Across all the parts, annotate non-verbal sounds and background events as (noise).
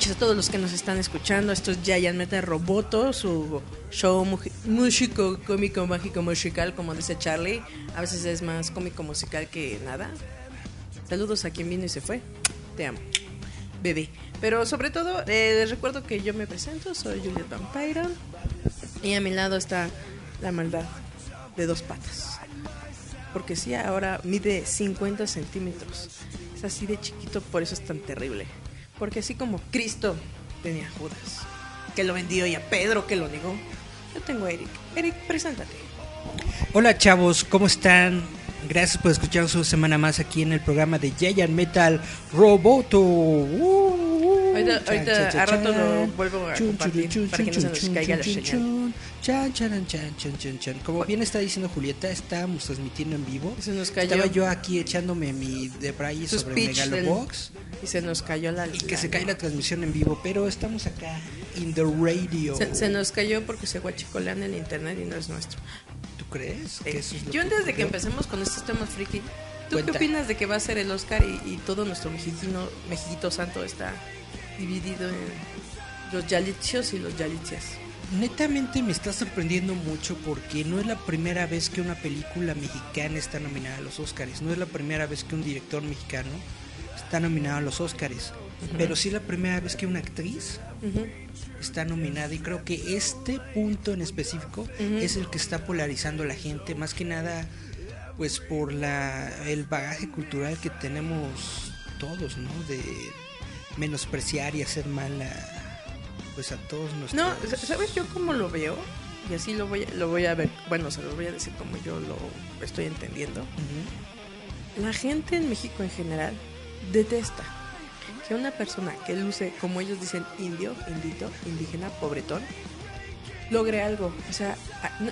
Noches a todos los que nos están escuchando. Esto es Giant Meta Roboto, su show músico, cómico, mágico, musical, como dice Charlie. A veces es más cómico musical que nada. Saludos a quien vino y se fue. Te amo, bebé. Pero sobre todo, eh, les recuerdo que yo me presento, soy Juliet Vampire. Y a mi lado está la maldad de dos patas. Porque sí, ahora mide 50 centímetros. Es así de chiquito, por eso es tan terrible. Porque así como Cristo tenía a Judas, que lo vendió, y a Pedro, que lo negó, yo tengo a Eric. Eric, preséntate. Hola chavos, ¿cómo están? Gracias por escuchar su semana más aquí en el programa de Giant Metal Roboto. Uh, uh, Ahorita- chan, ahorita chan, a rato lo vuelvo a Chun, compartir chun, para que no chun, se nos chun, caiga la chun, señal. chun, chan, chan, chan, chan, chan. Como bien está diciendo Julieta, estábamos transmitiendo en vivo. Se nos cayó. Estaba yo aquí echándome mi debray Su sobre del- Megalobox Y se nos cayó la. y que la- se cae la transmisión en vivo, pero estamos acá in the radio. Se, se nos cayó porque se guachicolean el internet y no es nuestro. ¿Tú crees? Que eso es lo yo antes de que ocurrió? empecemos con estos temas friki, ¿tú Cuenta. qué opinas de que va a ser el Oscar y, y todo nuestro mexicano, Mexicito Santo está dividido en los yalicios y los yalicias? Netamente me está sorprendiendo mucho porque no es la primera vez que una película mexicana está nominada a los Oscars, no es la primera vez que un director mexicano está nominado a los Oscars, pero sí la primera vez que una actriz Ujú. Está nominada y creo que este punto en específico es el que está polarizando a la gente, más que nada pues por la el bagaje cultural que tenemos todos, ¿no? De menospreciar y hacer mal a pues a todos nuestros No, ¿sabes yo cómo lo veo? Y así lo voy, a, lo voy a ver, bueno, se lo voy a decir como yo lo estoy entendiendo. La gente en México en general detesta que una persona que luce, como ellos dicen, indio, indito, indígena, pobretón, logre algo. O sea,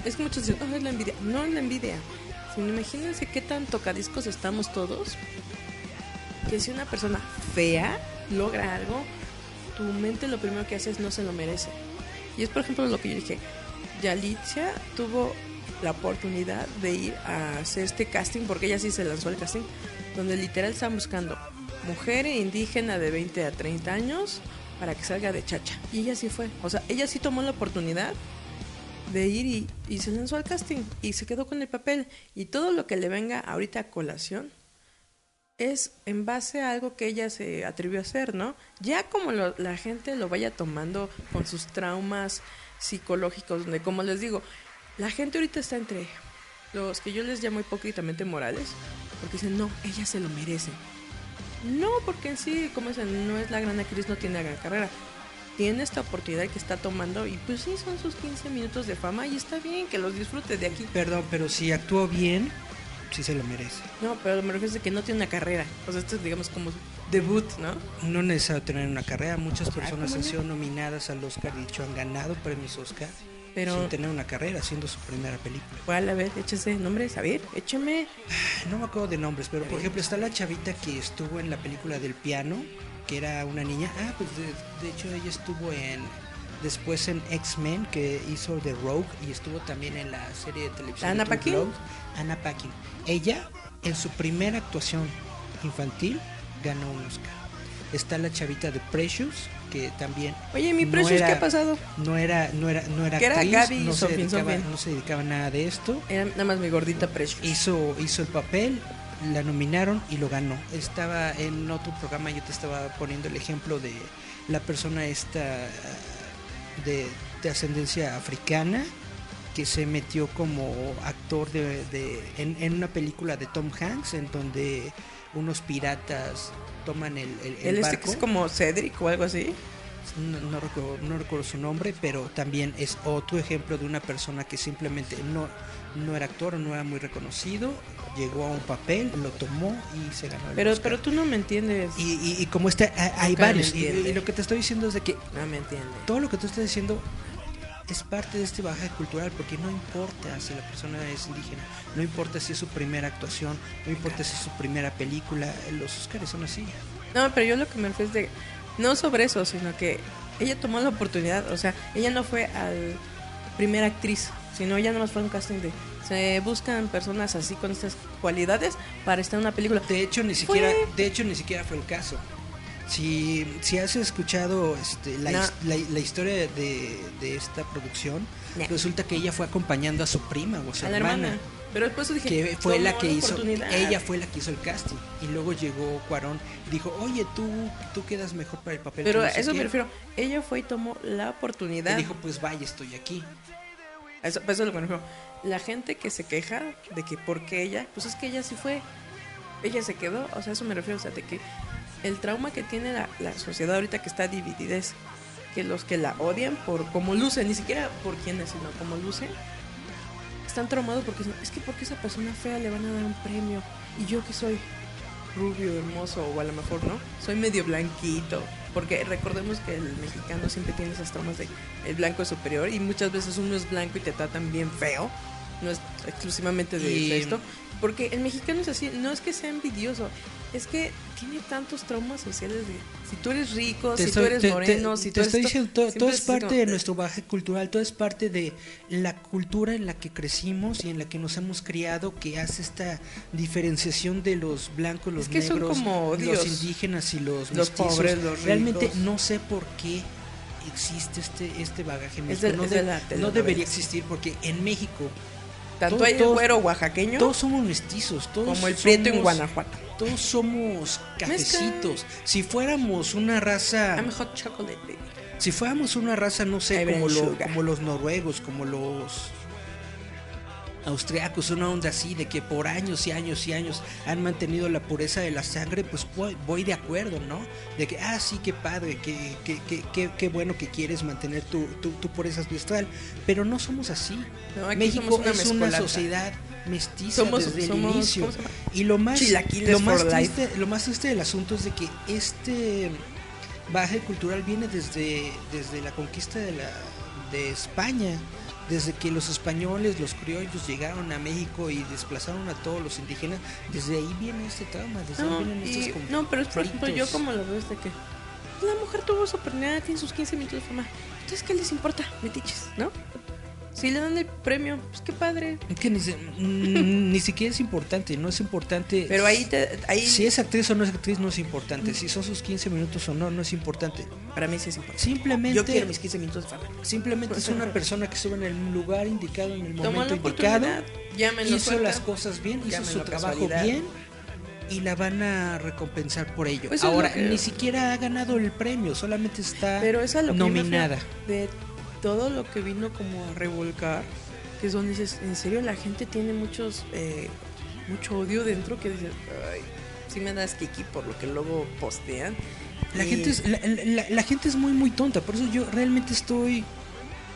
es que muchos dicen, no, es la envidia. No es la envidia. Imagínense qué tan tocadiscos estamos todos. Que si una persona fea logra algo, tu mente lo primero que hace es no se lo merece. Y es por ejemplo lo que yo dije. Yalitza tuvo la oportunidad de ir a hacer este casting, porque ella sí se lanzó al casting, donde literal están buscando mujer indígena de 20 a 30 años para que salga de chacha. Y ella sí fue. O sea, ella sí tomó la oportunidad de ir y, y se lanzó al casting y se quedó con el papel. Y todo lo que le venga ahorita a colación es en base a algo que ella se atrevió a hacer, ¿no? Ya como lo- la gente lo vaya tomando con sus traumas psicológicos, donde como les digo, la gente ahorita está entre los que yo les llamo hipócritamente morales, porque dicen, no, ella se lo merece. No, porque en sí, como dicen, no es la gran actriz, no tiene la gran carrera. Tiene esta oportunidad que está tomando y pues sí, son sus 15 minutos de fama y está bien que los disfrute de aquí. Perdón, pero si actuó bien, sí se lo merece. No, pero me refiero a que no tiene una carrera. O sea, esto es digamos como debut, ¿no? No necesario tener una carrera. Muchas Claro, personas ¿cómo han sido nominadas al Oscar hecho han ganado premios Oscar Pero, sin tener una carrera, siendo su primera película. ¿cuál? A ver, échese nombres, a ver, écheme. No me acuerdo de nombres, pero por ejemplo está la chavita que estuvo en la película del piano, que era una niña. Ah, pues de, de hecho ella estuvo en después en X-Men que hizo The Rogue y estuvo también en la serie de televisión. ¿Anna de True Paquin? Anna Paquin. Ella en su primera actuación infantil ganó un Oscar. Está la chavita de Precious que también Oye, mi no Precious, era- ¿qué ha pasado? no era no era no era era Gaby no, se dedicaba, Sofin. no se dedicaba a nada de esto Era nada más mi gordita Precious. hizo, hizo el papel, la nominaron y lo ganó. Estaba en otro programa, yo te estaba poniendo el ejemplo de la persona esta ah, de, de ascendencia africana que se metió como actor de, de- en, en una película de Tom Hanks en donde unos piratas toman el, el, el este barco. es como Cedric o algo así. No, no recuerdo, no recuerdo su nombre, pero también es otro ejemplo de una persona que simplemente no, no era actor, no era muy reconocido, llegó a un papel, lo tomó y se ganó el Pero, Oscar. pero tú no me entiendes. y, y, y como este, hay- Nunca varios. Y, y lo que te estoy diciendo es de que No me entiendes. todo lo que tú estás diciendo es parte de este bagaje cultural porque no importa si la persona es indígena, no importa si es su primera actuación, no importa si es su primera película, los Oscars son así. No, pero yo lo que me refiero es de. No sobre eso, sino que ella tomó la oportunidad. O sea, ella no fue al primera actriz, sino ella nomás fue a un casting de. Se buscan personas así con estas cualidades para estar en una película. De hecho ni Fue- siquiera, de hecho ni siquiera fue el caso. Si, si has escuchado este, la, No. his- la, la historia de, de esta producción, No. resulta que ella fue acompañando a su prima o a su a hermana. hermana. Pero después dije. que fue la que hizo ella fue la que hizo el casting y luego llegó Cuarón y dijo oye tú tú quedas mejor para el papel Pero no sé eso me qué". refiero. Ella fue y tomó la oportunidad. y dijo pues vaya estoy aquí Eso, eso es lo que me refiero. La gente que se queja de que por qué ella, pues es que ella sí fue. Ella se quedó, o sea, eso me refiero, o sea, de que el trauma que tiene la, la sociedad ahorita que está dividida es que los que la odian por como luce, ni siquiera por quiénes, sino como luce, están traumados porque es que porque esa persona fea le van a dar un premio y yo que soy rubio, hermoso o a lo mejor no, soy medio blanquito, porque recordemos que el mexicano siempre tiene esas traumas de el blanco es superior y muchas veces uno es blanco y te tratan bien feo, no es exclusivamente de Y- esto, porque el mexicano es así, no es que sea envidioso, es que tiene tantos traumas sociales de si tú eres rico, si tú eres te- te- moreno, si tú te eres estoy esto, diciendo, todo, todo es parte de nuestro bagaje cultural, todo es parte de la cultura en la que crecimos y en la que nos hemos criado que hace esta diferenciación de los blancos, los Es que son negros, como los indígenas y los, Los mestizos. pobres, los Realmente ricos. no sé por qué existe este este bagaje Es de- no, es de- de no debería existir porque en México tanto todo- hay el todos- güero oaxaqueño todos somos mestizos, todos como el prieto en Guanajuato. Todos somos cafecitos. Si fuéramos una raza I'm hot chocolate baby. si fuéramos una raza, no sé, como, lo- como los noruegos, como los austriacos, una onda así de que por años y años y años han mantenido la pureza de la sangre, pues voy, voy de acuerdo, ¿no? De que, ah, sí, qué padre, qué, qué, qué, qué, qué bueno que quieres mantener tu, tu, tu pureza ancestral, pero no somos así. No, México una es una sociedad mestiza Somos- desde el inicio. Y lo más, lo más triste, lo más triste del asunto es de que este baje cultural viene desde, desde la conquista de, la, de España, desde que los españoles, los criollos llegaron a México y desplazaron a todos los indígenas, desde ahí viene este trauma, desde No, ahí vienen y- estos conflictos. no, pero es por ejemplo yo como lo veo es de que la mujer tuvo su oportunidad, tiene sus 15 minutos de fama. Entonces, ¿qué les importa? Metiches, ¿no? Si le dan el premio, pues qué padre. Es que ni, mm, (laughs) ni siquiera es importante, no es importante. Pero ahí te, ahí Si es actriz o no es actriz no es importante, si son sus 15 minutos o no, no es importante. para mí sí es importante. Simplemente Yo quiero mis 15 minutos de fama. Simplemente es una persona que estuvo en el lugar indicado, en el momento indicado, llámenlo hizo las cosas bien, hizo Llámenlo su trabajo casualidad. bien y la van a recompensar por ello. Pues eso Ahora, que- ni siquiera ha ganado el premio, solamente está Pero es a lo que nominada. refiero, de todo lo que vino como a revolcar, que es donde dices, en serio la gente tiene muchos eh, mucho odio dentro que dices, ay, sí me das kiki por lo que luego postean. La Y- gente, es, la, la- la gente es muy, muy tonta. Por eso yo realmente estoy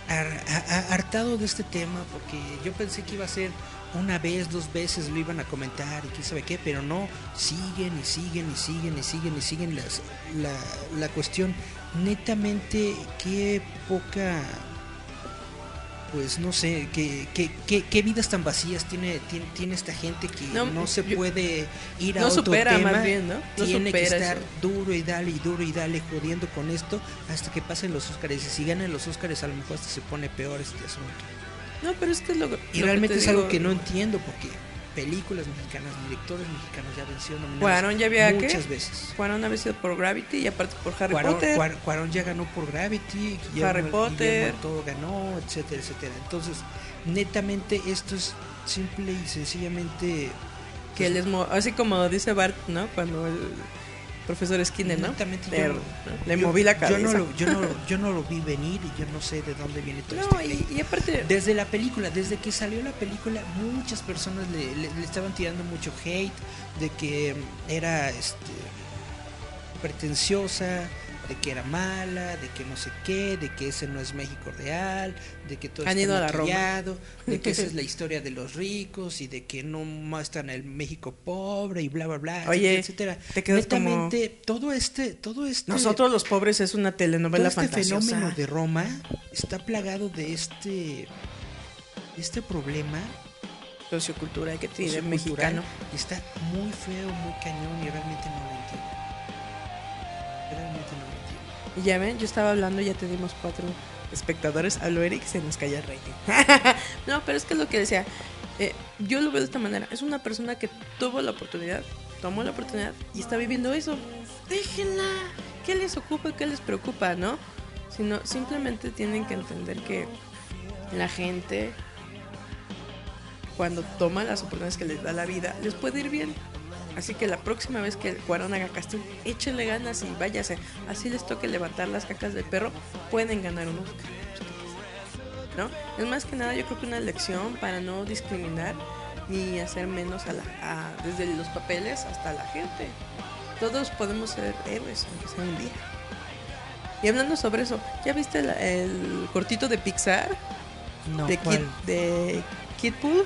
a- hartado de este tema. Porque yo pensé que iba a ser una vez, dos veces lo iban a comentar y quién sabe qué. Pero no, siguen y siguen y siguen y siguen y siguen las, la, la cuestión. Netamente, qué poca. Pues no sé, qué, qué, qué, qué vidas tan vacías tiene, tiene, tiene esta gente que No, no, se yo- puede ir a no otro supera, tema. más bien, ¿no? No tiene que estar eso. duro y dale y duro y dale jodiendo con esto hasta que pasen los Óscares. Y si ganan los Óscares a lo mejor hasta se pone peor este asunto. No, pero es que es lo, Y realmente te es algo que no entiendo porque películas mexicanas, directores mexicanos ya vencieron nominados Cuarón ya había ¿qué? muchas veces. Cuarón había sido por Gravity y aparte por Harry Cuarón, Potter. Cuar- Cuarón ya ganó por Gravity, Guillermo- Harry Potter. Toro ganó, etcétera, etcétera. Entonces, netamente esto es simple y sencillamente que les mo- así como dice Bart, ¿no? Cuando él profesor Skinner, ¿no? Exactamente, yo Pero, ¿no? Le yo- moví la yo cabeza. no, lo, yo, no, lo- yo no lo vi venir y yo no sé de dónde viene todo No, este y, y aparte, Desde la película, desde que salió la película, muchas personas le, le- le estaban tirando mucho hate de que era este, pretenciosa, de que era mala, de que no sé qué, de que ese no es México real, de que todo Han está ido a la Roma. maquillado, de que esa es la (laughs) historia de los ricos y de que no muestran el México pobre y bla bla bla, Oye, etcétera, te quedas como- todo este, todo este nosotros los pobres es una todo telenovela este fantasiosa. fenómeno de Roma está plagado de este este problema sociocultural que tiene sociocultural, mexicano. está muy feo, muy cañón y realmente no Y ya ven, yo estaba hablando, ya tenemos cuatro espectadores. Hablo Eric, se nos calla el rating. (laughs) no, pero es que es lo que decía. eh, yo lo veo de esta manera. Es una persona que tuvo la oportunidad, tomó la oportunidad y está viviendo eso. Déjenla. ¿Qué les ocupa? ¿Qué les preocupa? ¿No? Sino simplemente tienen que entender que la gente, cuando toma las oportunidades que les da la vida, les puede ir bien. Así que la próxima vez que el Cuarón haga casting, échenle ganas y váyase. Así les toque levantar las cacas del perro, pueden ganar un Oscar. ¿No? Es más que nada, yo creo que una lección para no discriminar ni hacer menos a la, a- desde los papeles hasta la gente. Todos podemos ser héroes, aunque sea un día. Y hablando sobre eso, ¿ya viste el, el cortito de Pixar? No, de, Kid, de Kid Pool.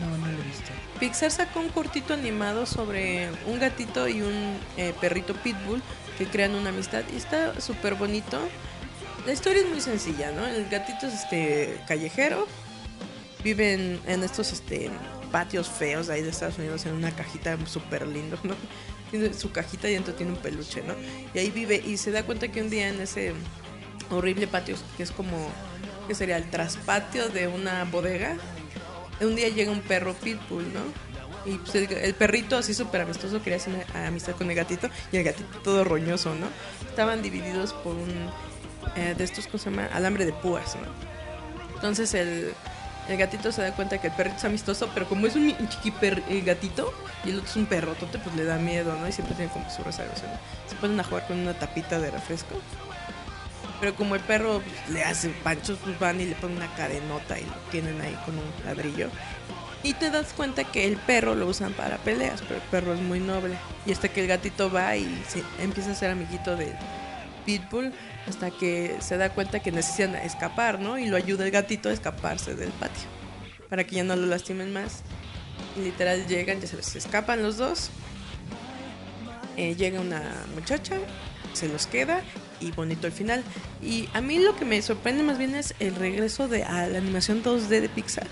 No, no lo he visto. Pixar sacó un cortito animado sobre un gatito y un eh, perrito pitbull que crean una amistad y está súper bonito. La historia es muy sencilla, ¿no? El gatito es este callejero, vive en, estos este patios feos de ahí de Estados Unidos en una cajita súper lindo, ¿no? (laughs) Tiene su cajita y dentro tiene un peluche, ¿no? Y ahí vive y se da cuenta que un día en ese horrible patio que es como que sería el traspatio de una bodega un día llega un perro pitbull, ¿no? Y pues, el, perrito así súper amistoso quería hacer una amistad con el gatito y el gatito todo roñoso, ¿no? Estaban divididos por un eh, de estos, ¿cómo se llama? Alambre de púas, ¿no? Entonces el, el gatito se da cuenta que el perrito es amistoso, pero como es un, chiqui el gatito y el otro es un perrotote, pues le da miedo, ¿no? Y siempre tiene como su reservación. Se ponen a jugar con una tapita de refresco. Pero como el perro le hace panchos, pues van y le ponen una cadenota y lo tienen ahí con un ladrillo. Y te das cuenta que el perro lo usan para peleas, pero el perro es muy noble. Y hasta que el gatito va y se empieza a ser amiguito de Pitbull, hasta que se da cuenta que necesitan escapar, ¿no? Y lo ayuda el gatito a escaparse del patio, para que ya no lo lastimen más. Y literal llegan, ya sabes, se escapan los dos. Eh, llega una muchacha, se los queda y bonito el final. Y a mí lo que me sorprende más bien es el regreso de a la animación 2D de Pixar.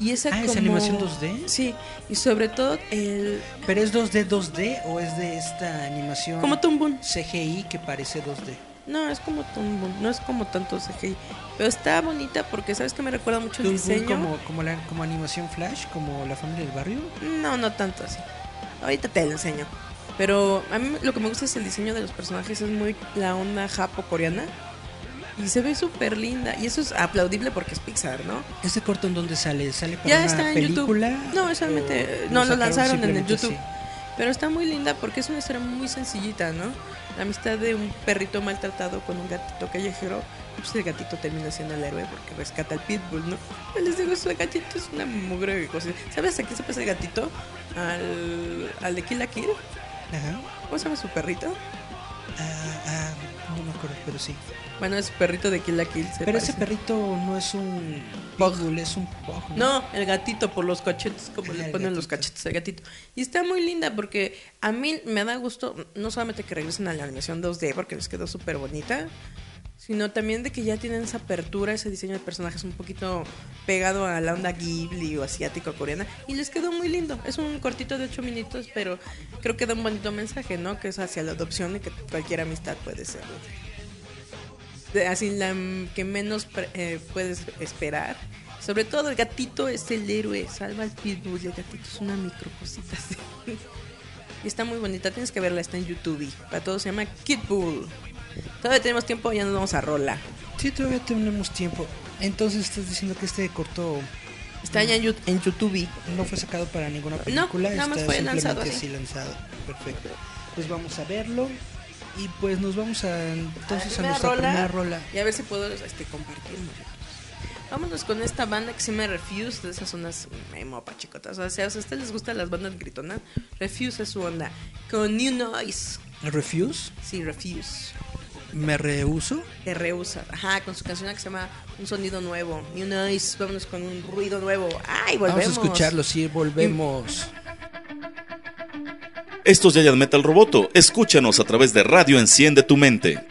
Y esa Ah, ¿es como- animación 2D? Sí, y sobre todo el ¿Pero es 2D 2D o es de esta animación como Boom. CGI que parece 2D? No, es como Boom, no es como tanto CGI, pero está bonita porque sabes que me recuerda mucho el diseño. como, como, la, como animación Flash, como la familia del barrio. No, no tanto así. Ahorita te lo enseño. Pero a mí lo que me gusta es el diseño de los personajes, es muy la onda japo-coreana. Y se ve súper linda. Y eso es aplaudible porque es Pixar, ¿no? ¿Este corto en dónde sale? ¿Sale para Ya una está en película? YouTube. No, solamente. ¿O No, lo lanzaron en el YouTube. así? Pero está muy linda porque es una historia muy sencillita, ¿no? La amistad de un perrito maltratado con un gatito callejero. Pues el gatito termina siendo el héroe porque rescata al pitbull, ¿no? Yo les digo, ese gatito es una mugre de cosas. ¿Sabes a qué se parece el gatito? Al, al de Kill la Kill. Ajá. ¿Cómo se llama su perrito? Ah, ah, no me acuerdo, pero sí. Bueno, es perrito de Kill la Kill. se Pero ese perrito no es un pitbull, es un pug. No, el gatito por los cachetes, como Ah, le ponen los cachetes al gatito. Y está muy linda porque a mí me da gusto, no solamente que regresen a la animación 2D porque les quedó súper bonita, sino también de que ya tienen esa apertura, ese diseño de personajes un poquito pegado a la onda Ghibli o asiático coreana. Y les quedó muy lindo. Es un cortito de 8 minutos, pero creo que da un bonito mensaje, ¿no? Que es hacia la adopción y que cualquier amistad puede ser. Así la que menos eh, puedes esperar. Sobre todo el gatito es el héroe, salva al pitbull el gatito es una microcosita (laughs) así. Y está muy bonita, tienes que verla, está en YouTube. Para todos se llama Kid Bull. Todavía tenemos tiempo, ya nos vamos a rola. Sí, todavía tenemos tiempo. Entonces estás diciendo que este corto Está ya en, en YouTube. no fue sacado para ninguna película. nada más está fue simplemente lanzado así. lanzado. Perfecto. pues vamos a verlo. Y pues nos vamos a entonces a, La nuestra rola, primera rola. Y a ver si puedo este, compartir. Vámonos con esta banda que se llama Refuse, de esas zonas emo pachicotas. O sea, si a ustedes les gustan las bandas gritonas, Refuse es su onda. Con New Noise. Refuse, Sí, Refuse. Me rehuso. Te rehúsa. Ajá, con su canción que se llama Un sonido nuevo. New Noise. Vámonos con un ruido nuevo. ¡Ay, volvemos! Vamos a escucharlo, sí, volvemos. Esto es Giant Metal Roboto. Escúchanos a través de Radio Enciende tu Mente.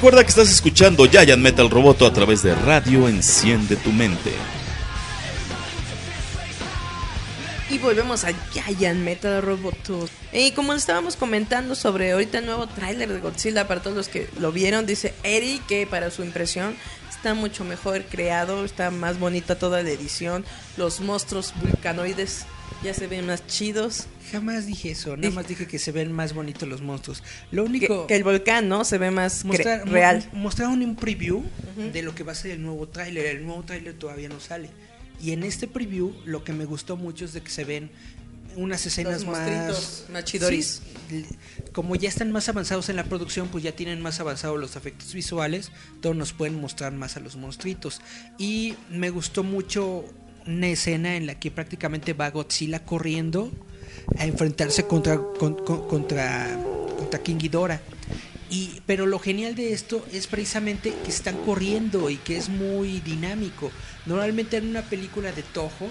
Recuerda que estás escuchando Giant Metal Roboto a través de Radio Enciende tu Mente. Y volvemos a Giant Metal Roboto. Y como estábamos comentando sobre ahorita el nuevo tráiler de Godzilla, para todos los que lo vieron, dice Eri que para su impresión está mucho mejor creado, está más bonita toda la edición, los monstruos vulcanoides ya se ven más chidos. Jamás dije eso, nada más dije que se ven más bonitos los monstruos. Lo Que, único que el volcán, ¿no? Se ve más mostrar- mo- real. mostraron un preview de lo que va a ser el nuevo tráiler. El nuevo tráiler todavía no sale. Y en este preview lo que me gustó mucho es de que se ven unas escenas más monstruitos, más chidoris. Sí, como ya están más avanzados en la producción, pues ya tienen más avanzados los efectos visuales, todos nos pueden mostrar más a los monstruitos. Y me gustó mucho una escena en la que prácticamente va Godzilla corriendo a enfrentarse contra con- con- contra King Ghidorah. Y, pero lo genial de esto es precisamente que están corriendo y que es muy dinámico. Normalmente en una película de Toho,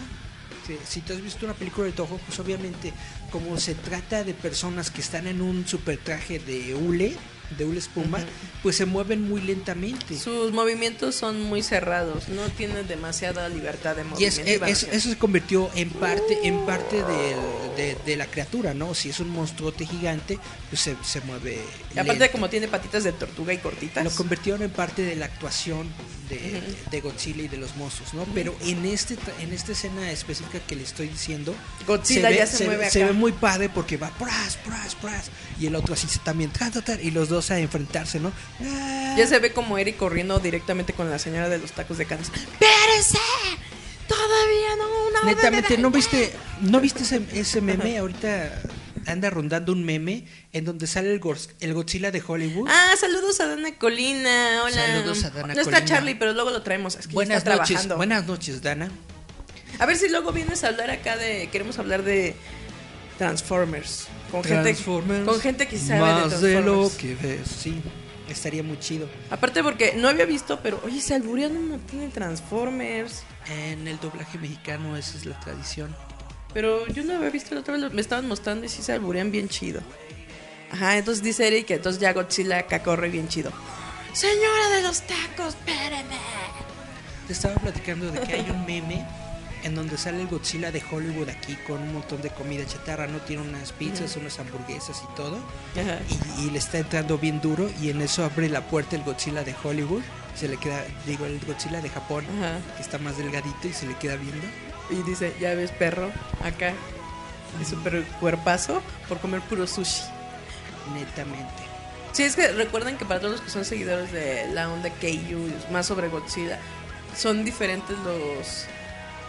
si, si tú has visto una película de Toho, pues obviamente como se trata de personas que están en un super traje de hule, de hule espuma, pues se mueven muy lentamente. Sus movimientos son muy cerrados, no tienen demasiada libertad de movimiento. y es- eso se convirtió en parte en parte del- de, de la criatura, ¿no? Si es un monstruote gigante, pues se, se mueve. Y aparte lento. como tiene patitas de tortuga y cortitas. Lo convirtieron en parte de la actuación de, de Godzilla y de los monstruos, ¿no? Pero en este en esta escena específica que le estoy diciendo, Godzilla ve, ya se mueve se acá. ve muy padre porque va pras, pras, pras, y el otro así se también y los dos a enfrentarse, ¿no? Ah, Ya se ve como Eric corriendo directamente con la señora de los tacos de Kansas. ¡Espérense! Todavía no, de Netamente, ¿no daño". viste, no viste ese, ese meme? Ahorita anda rondando un meme en donde sale el, el Godzilla de Hollywood. Ah, saludos a Dana Colina. Hola. Saludos a Dana No está. Charlie, pero luego lo traemos. Es que buenas noches, trabajando. buenas noches, Dana. A ver si luego vienes a hablar acá de. Queremos hablar de Transformers. Con Transformers, gente, con gente que sabe más de de lo Transformers. que ves, sí, estaría muy chido. Aparte porque no había visto, pero oye, se alburean un montón de Transformers. En el doblaje mexicano esa es la tradición. Pero yo no había visto la otra vez, me estaban mostrando y sí se alburean bien chido. Ajá, entonces dice Eric que entonces ya Godzilla acá corre bien chido. Señora de los tacos, espéreme. Te estaba platicando de que hay un meme en donde sale el Godzilla de Hollywood aquí con un montón de comida chatarra, no tiene unas pizzas, unas hamburguesas y todo. Ajá. Y, y le está entrando bien duro y en eso abre la puerta el Godzilla de Hollywood. Se le queda, digo, el Godzilla de Japón, Ajá. que está más delgadito y se le queda viendo. Y dice, ya ves perro, acá. Y super cuerpazo por comer puro sushi. Netamente. Sí, es que recuerden que para todos los que son seguidores de la onda Keiyu, y más sobre Godzilla, son diferentes los.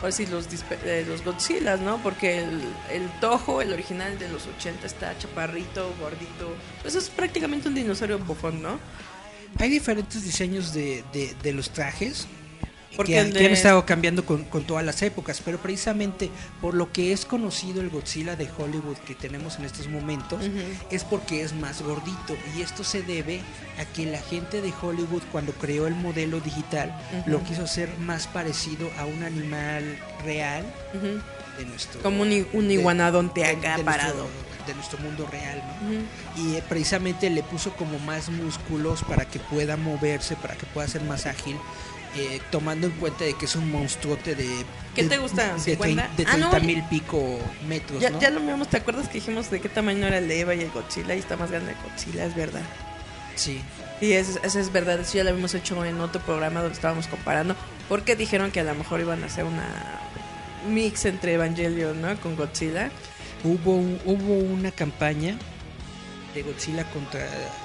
Ahora sí, los, eh, los Godzillas, ¿no? Porque el, el Toho, el original de los 80, está chaparrito, gordito. Pues es prácticamente un dinosaurio bufón, ¿no? Hay diferentes diseños de, de, de los trajes. Porque que, han estado cambiando con, con todas las épocas, pero precisamente por lo que es conocido el Godzilla de Hollywood que tenemos en estos momentos, es porque es más gordito. Y esto se debe a que la gente de Hollywood cuando creó el modelo digital lo quiso hacer más parecido a un animal real de nuestro... Como un, un iguanadonte acá de parado. Nuestro, de nuestro mundo real, ¿no? Y eh, precisamente le puso como más músculos para que pueda moverse, para que pueda ser más ágil, eh, tomando en cuenta de que es un monstruote de... ¿Qué de- te gusta? De, 50? trein- de Ah, no, 30 mil pico metros, Ya, ¿no? ya lo vimos, ¿te acuerdas que dijimos de qué tamaño era el de Eva y el Godzilla? Y está más grande el Godzilla, es verdad. Sí. Sí, eso, eso es verdad. Eso ya lo habíamos hecho en otro programa donde estábamos comparando. Porque dijeron que a lo mejor iban a hacer una mix entre Evangelion, ¿no? Con Godzilla. Hubo, un- hubo una campaña de Godzilla contra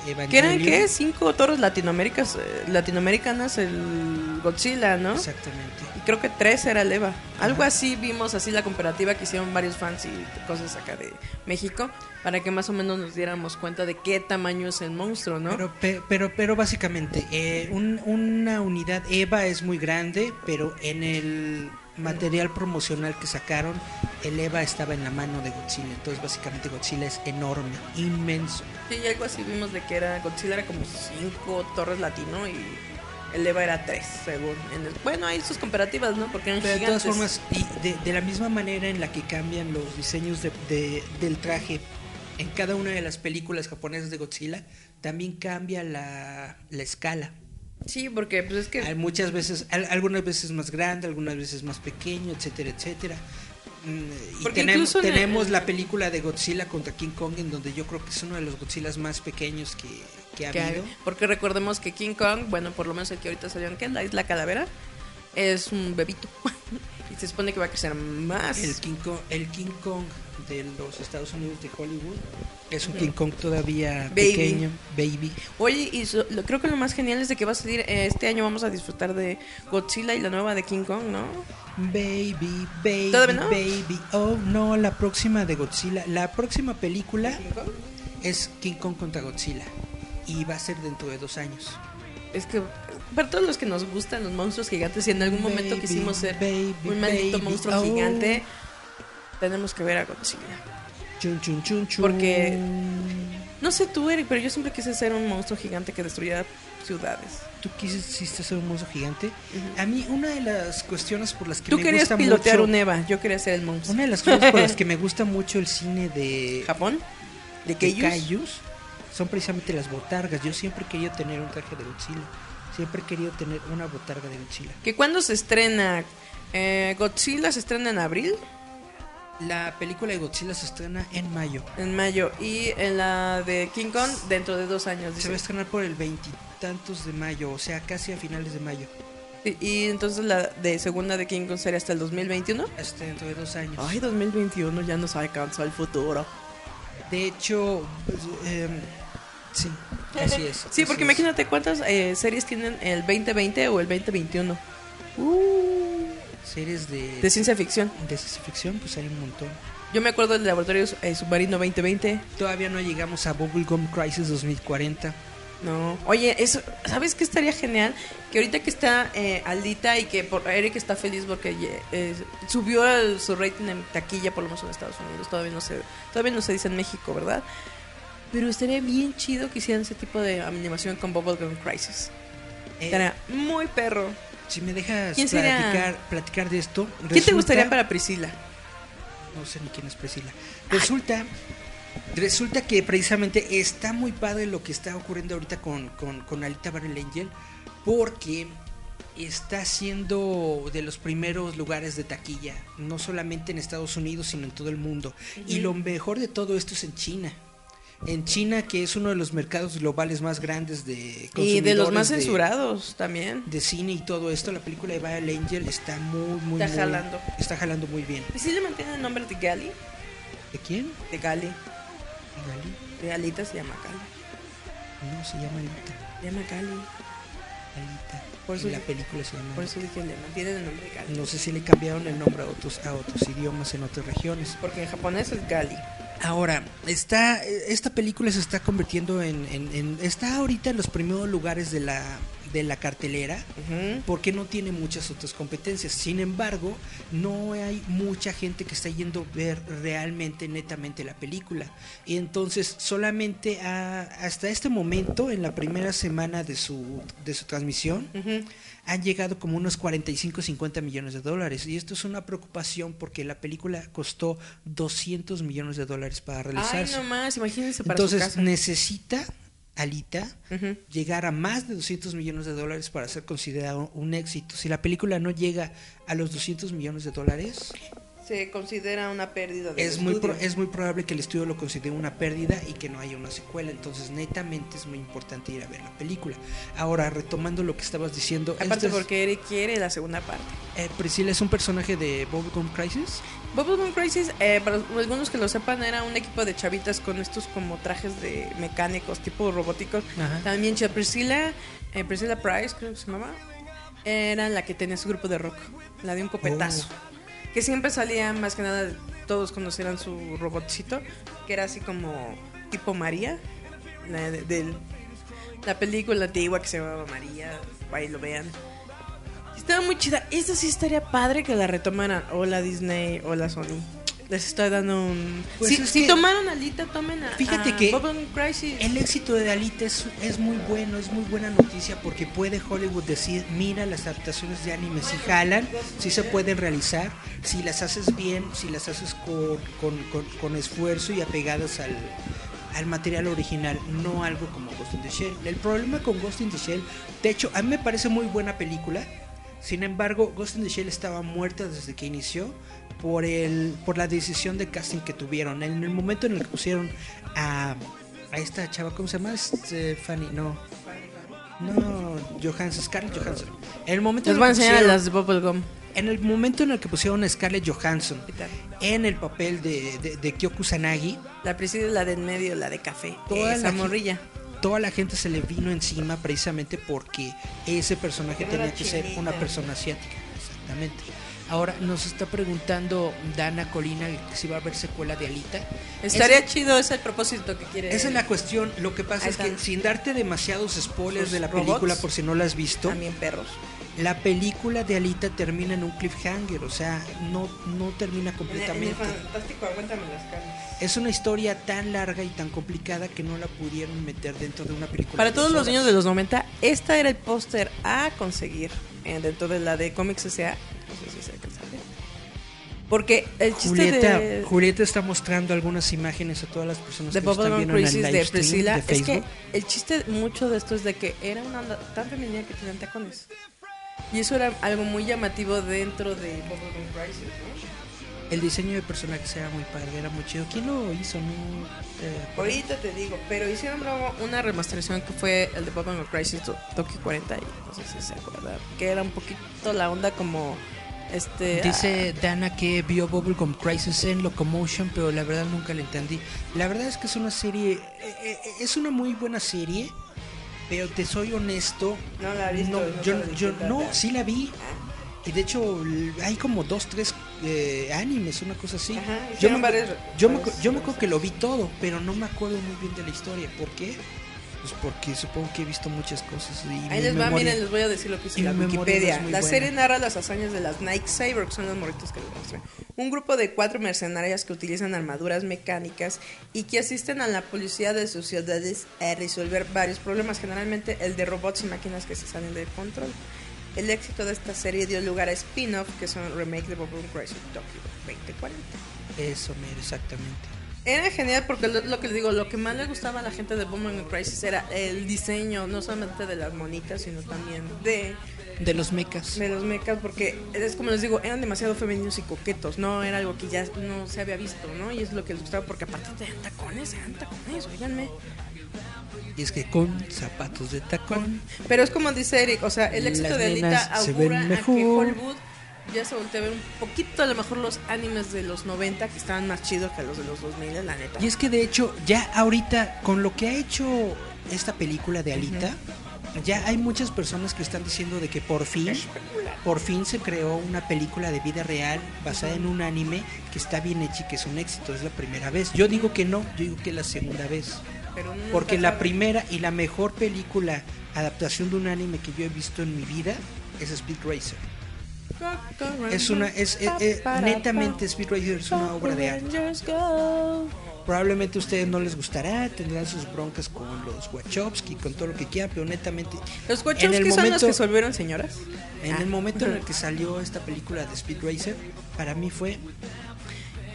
Evangelion. ¿Qué eran qué? Cinco torres latinoaméricas, eh, latinoamericanas el Godzilla, ¿no? Exactamente. Y creo que tres era el Eva. Algo así vimos así la comparativa que hicieron varios fans y cosas acá de México. Para que más o menos nos diéramos cuenta de qué tamaño es el monstruo, ¿no? Pero, pe- pero, pero básicamente, eh, un- una unidad EVA es muy grande, pero en el material promocional que sacaron, el EVA estaba en la mano de Godzilla. Entonces, básicamente, Godzilla es enorme, inmenso. Sí, y algo así vimos de que era Godzilla era como cinco torres latino y el Eva era 3, según. En el- bueno, hay sus comparativas, ¿no? Porque eran Pero de gigantes. todas formas, y de, de la misma manera en la que cambian los diseños de- de- del traje en cada una de las películas japonesas de Godzilla, también cambia la, la escala. Sí, porque pues es que... Hay muchas veces, al- algunas veces más grande, algunas veces más pequeño, etcétera, etcétera. Mm, Y Porque tenemos, el- la película de Godzilla contra King Kong, en donde yo creo que es uno de los Godzillas más pequeños que, que ha que hay- habido. porque recordemos que King Kong, bueno, por lo menos el que ahorita salió en que la isla Calavera, es un bebito. (laughs) y se supone que va a crecer más. El King Kong, el King Kong de los Estados Unidos de Hollywood es un King Kong todavía Baby. pequeño, baby. Oye, y so- lo- creo que lo más genial es de que va a salir eh, este año vamos a disfrutar de Godzilla y la nueva de King Kong, ¿no? Baby, baby, ¿Todavía no? baby. Oh, no, la próxima de Godzilla. La próxima película es King Kong contra Godzilla. Y va a ser dentro de dos años. Es que para todos los que nos gustan los monstruos gigantes y en algún momento Baby, quisimos ser baby, un maldito baby, monstruo oh. gigante, tenemos que ver a Godzilla. Chun, chun, chun, chun. Porque- No sé tú, Eric, pero yo siempre quise ser un monstruo gigante que destruyera ciudades. ¿Tú quisiste ser un monstruo gigante? A mí, una de las cuestiones por las que Tú me querías gusta pilotear mucho... un Eva, yo quería ser el monstruo. Una de las cosas por las que (laughs) me gusta mucho el cine de ¿Japón? ¿De? Kaijus son precisamente las botargas. Yo siempre querido tener un traje de Godzilla. Siempre he querido tener una botarga de Godzilla. ¿Que cuándo se estrena? Eh, Godzilla se estrena en abril, La película de Godzilla se estrena en mayo. en mayo, y en la de King Kong dentro de dos años. Se va a estrenar por el veintitantos de mayo, o sea, casi a finales de mayo. Y, y entonces la de segunda de King Kong sería hasta el 2021. Hasta dentro de dos años. Ay, 2021 ya nos alcanzó el futuro. De hecho, em, sí, así es. (laughs) Sí, así porque es. imagínate cuántas eh, series tienen el 2020 o el 2021 Series de, de ciencia ficción. de ciencia ficción, pues hay un montón. Yo me acuerdo del laboratorio eh, submarino 2020. Todavía no llegamos a Bubblegum Crisis 2040. No. Oye, eso, ¿sabes qué estaría genial? Que ahorita que está eh, Aldita y que por Eric está feliz porque eh, subió el- su rating en taquilla, por lo menos en Estados Unidos. Todavía no se, todavía no se dice en México, ¿verdad? Pero estaría bien chido que hicieran ese tipo de animación con Bubblegum Crisis. Eh, Estaría muy perro. Si me dejas platicar, platicar de esto. ¿Quién te gustaría para Priscila? No sé ni quién es Priscila. Resulta, resulta que precisamente está muy padre lo que está ocurriendo ahorita con, con, con Alita Battle Angel, porque está siendo de los primeros lugares de taquilla, no solamente en Estados Unidos, sino en todo el mundo. Y lo mejor de todo esto es en China. En China, que es uno de los mercados globales más grandes de Y de los más de- censurados también. de cine y todo esto, la película de Battle Angel está muy, muy, Está muy- jalando. Está jalando muy bien. Priscila mantiene el nombre de Gali. ¿De quién? De Gali. ¿Gali? De Alita se llama Gali. No, se llama Alita. Se llama Gali. Alita. Por eso y la película se llama Por eso dije, le mantienen el nombre de Gali. No sé si le cambiaron el nombre a otros, a otros idiomas en otras regiones. Porque en japonés es Gali. Ahora, está, esta película se está convirtiendo en, en- en- Está ahorita en los primeros lugares de la, de la cartelera. porque no tiene muchas otras competencias. Sin embargo, no hay mucha gente que está yendo a ver realmente, netamente la película. Y entonces, solamente a- hasta este momento, en la primera semana de su, de su transmisión, han llegado como unos 45, 50 millones de dólares. Y esto es una preocupación porque la película costó 200 millones de dólares para Ay, realizarse. no más, imagínense para Entonces, su casa. necesita Alita llegar a más de 200 millones de dólares para ser considerado un éxito. Si la película no llega a los 200 millones de dólares, Se considera una pérdida de es muy, pro- es muy probable que el estudio lo considere una pérdida y que no haya una secuela. Entonces, netamente es muy importante ir a ver la película. Ahora, retomando lo que estabas diciendo, Aparte es- porque Eric quiere la segunda parte. eh, Priscilla es un personaje de Bubblegum Crisis. Bubblegum Crisis, eh, para algunos que lo sepan, era un equipo de chavitas con estos como trajes de mecánicos, tipo robóticos. Ajá. También Priscilla, eh, Priscilla Price, creo que se llamaba, era la que tenía su grupo de rock, la de un copetazo. Que siempre salía más que nada, todos conocieran su robotcito, que era así como tipo María, la, de- la película antigua que se llamaba María, ahí lo vean. Estaba muy chida. Esta sí estaría padre que la retomaran. O la Disney o la Sony. Les estoy dando un. Pues si si tomaron alita, tomen a. Fíjate a que Crisis. El éxito de Alita es, es muy bueno, es muy buena noticia porque puede Hollywood decir, mira, las adaptaciones de anime si jalan, si se pueden realizar, si las haces bien, si las haces con, con, con- con esfuerzo y apegadas al, al material original, no algo como Ghost in the Shell. El problema con Ghost in the Shell, de hecho, a mí me parece muy buena película, sin embargo, Ghost in the Shell estaba muerta desde que inició por el por la decisión de casting que tuvieron. En el momento en el que pusieron a, a esta chava, ¿cómo se llama? Fanny, no. No, Johansson, Scarlett Johansson. En el momento Les en voy a el que enseñar las de Bubblegum. en el momento en el que pusieron a Scarlett Johansson ¿Qué tal? en el papel de, de, de Kyoko Kusanagi, La preside la de en medio, la de café. Toda Esa la morrilla. toda la gente se le vino encima precisamente porque ese personaje tenía que ser una persona asiática. Exactamente. Ahora nos está preguntando Dana Colina si va a haber secuela de Alita. Estaría Esa- chido, es el propósito que quiere. Esa es la cuestión. Lo que pasa es que sin darte demasiados spoilers de la robots. película por si no la has visto, También perros. La película de Alita termina en un cliffhanger, o sea, no, no termina completamente. fantástico, aguántame las carnes. Es una historia tan larga y tan complicada que no la pudieron meter dentro de una película. Para todos dos los niños de los 90, esta era el póster a conseguir eh, dentro de la de Comics S.A. No sé si se. Porque el chiste Julieta, de, Julieta está mostrando algunas imágenes a todas las personas de que están viendo en el Crisis live de Priscila de es que el chiste mucho de esto es de que era una onda tan femenina que tenían tacones. Y eso era algo muy llamativo dentro de Bubblegum Crisis, ¿no? El diseño de personajes era muy padre, era muy chido. ¿Quién lo hizo? No, Eh, Ahorita te digo, pero hicieron luego una remasterización que fue el de Bubblegum Crisis To- Tokyo 40 y no sé si se acuerdan, que era un poquito la onda como este Dice Dana que vio Bubblegum Crisis en Locomotion, pero la verdad nunca la entendí. La verdad es que es una serie, eh, eh, es una muy buena serie, pero te soy honesto, No la visto, no, no yo, no, sí la vi. Y de hecho hay como dos, tres eh, animes, una cosa así. Ajá, yo me, varias- yo, me, yo me acuerdo que lo vi todo, pero no me acuerdo muy bien de la historia. ¿Por qué? Pues porque supongo que he visto muchas cosas. Y Ahí les va, memoria- miren, les voy a decir lo que y dice la no Wikipedia. muy la buena. serie narra las hazañas de las Nike Saber, que son los morritos que les mostré. Un grupo de cuatro mercenarias que utilizan armaduras mecánicas y que asisten a la policía de sus ciudades a resolver varios problemas, generalmente el de robots y máquinas que se salen de control. El éxito de esta serie dio lugar a spin-off, que son remake de Bubblegum Crisis Tokyo 2040. Eso, mira, exactamente. Era genial porque lo, lo que les digo, lo que más le gustaba a la gente de Bubblegum Crisis era el diseño, no solamente de las monitas, sino también de De los mechas. de los mechas porque es como les digo eran demasiado femeninos y coquetos no era algo que ya no se había visto no y es lo que les gustaba porque aparte te dan tacones te dan tacones oiganme Y es que con zapatos de tacón. pero es como dice Eric o sea el éxito de Alita augura a que. Hollywood ya se voltea a ver un poquito a lo mejor los animes de los 90 que estaban más chidos que los de los 2000 la neta Y es que de hecho, ya ahorita, con lo que ha hecho esta película de Alita, ya hay muchas personas que están diciendo de que por fin, por fin se creó una película de vida real basada en un anime que está bien hecha y que es un éxito. Es la primera vez. Yo digo que no, yo digo que es la segunda vez. pero Porque la primera y la mejor película adaptación de un anime que yo he visto en mi vida es Speed Racer. Es una, es, es- es- netamente Speed Racer es una obra de arte. Probablemente a ustedes no les gustará, tendrán sus broncas con los Wachowski, con todo lo que quieran, pero netamente los Wachowski son los que se volvieron señoras en Ah. el momento en el (laughs) que salió esta película de Speed Racer, para mí fue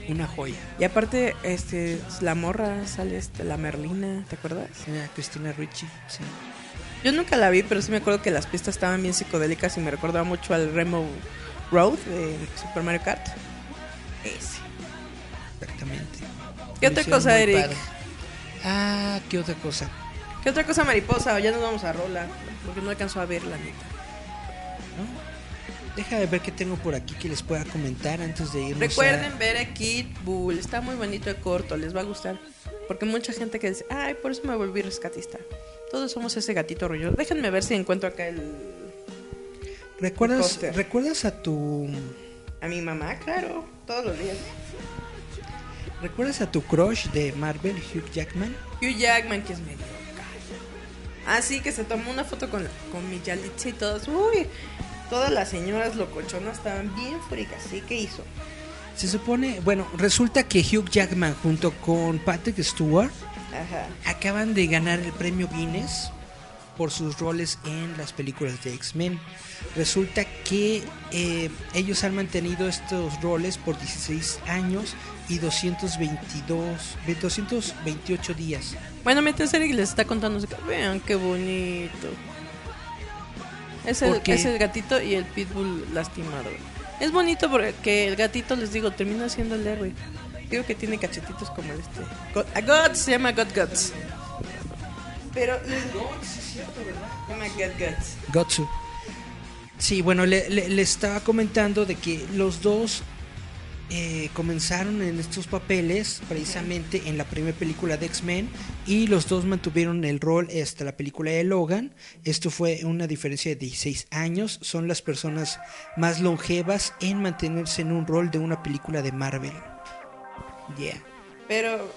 una joya. Y aparte, este, la morra sale este, la Merlina, ¿te acuerdas? Era Cristina Ricci, sí. Yo nunca la vi, pero sí me acuerdo que las pistas estaban bien psicodélicas y me recordaba mucho al Remo Road de Super Mario Kart. Ese. Exactamente. ¿Qué otra cosa, Eric? padre. Ah, ¿qué otra cosa? ¿Qué otra cosa, mariposa? Ya nos vamos a rola, porque no alcanzó a ver la neta. ¿no? Deja de ver qué tengo por aquí que les pueda comentar antes de irnos. Recuerden a- ver a Kid Bull, está muy bonito de corto, les va a gustar. Porque mucha gente que dice, ay, por eso me volví rescatista. Todos somos ese gatito rollo. Déjenme ver si encuentro acá el... ¿Recuerdas. ¿Recuerdas a tu A mi mamá, claro, todos los días. ¿Recuerdas a tu crush de Marvel, Hugh Jackman? Hugh Jackman, que es medio callo. Ah, que se tomó una foto con, con mi Yalitza y todas. Uy, todas las señoras locochonas estaban bien furicas. ¿Sí? ¿Qué hizo? Se supone, bueno, resulta que Hugh Jackman junto con Patrick Stewart Ajá. acaban de ganar el premio Guinness por sus roles en las películas de X-Men. Resulta que eh, ellos han mantenido estos roles por 16 años y 222, 228 días. Bueno, mientras Eric les está contando, vean qué bonito. Es el, es el gatito y el pitbull lastimado. Es bonito porque el gatito, les digo, termina siendo el héroe. Digo que tiene cachetitos como el este. God, a God se llama God Guts. Pero. Se llama God Guts. Gotsu. Sí, bueno, le, estaba comentando de que los dos eh, comenzaron en estos papeles precisamente en la primera película de X-Men y los dos mantuvieron el rol hasta la película de Logan. Esto fue una diferencia de 16 años. Son las personas más longevas en mantenerse en un rol de una película de Marvel. Yeah. Pero.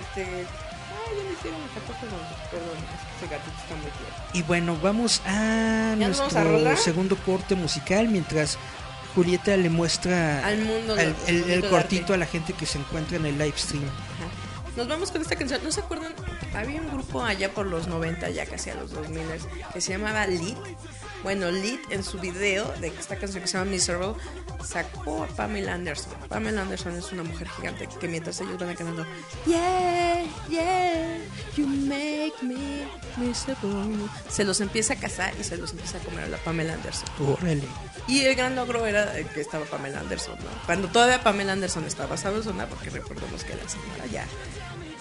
Este. Ya me hicieron el perdón. Perdón, es que ese gatito está muy tierno. Y bueno, vamos a ¿Ya nos vamos nuestro a segundo corte musical mientras Julieta le muestra Al mundo al- el, el mundo del cortito a la gente que se encuentra en el live stream. Ajá. Nos vamos con esta canción. ¿No se acuerdan? Había un grupo allá por los 90, ya casi a los 2000, que se llamaba Lit. Bueno, Lit en su video de esta canción que se llama Miserable sacó a Pamela Anderson. Pamela Anderson es una mujer gigante que mientras ellos van cantando Yeah, yeah, you make me miserable. Se los empieza a casar y se los empieza a comer a la Pamela Anderson. Órale. Y el gran logro era que estaba Pamela Anderson, ¿no? Cuando todavía Pamela Anderson estaba sabrosona, porque recordemos que la señora ya,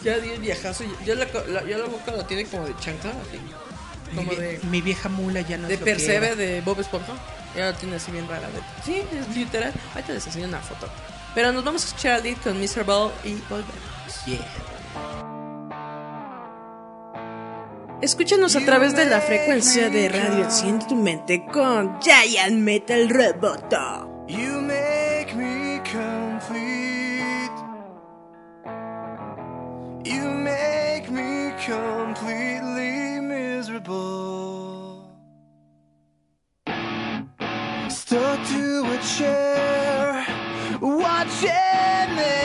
ya dio el viajazo. Yo la, co- la- yo lo tiene como de chancla, así. Como mi, de, mi vieja mula ya no de percebe de Bob Esponja. Ya lo tiene así bien rara. de- sí, es literal. Ahorita les enseño una foto. Pero nos vamos a escuchar a Lead con Miserable y volvemos. Yeah. Escúchanos a través de la frecuencia de radio Enciende tu mente con Giant Metal Roboto. You make me complete. You make me completely miserable. Stuck to a chair, watching this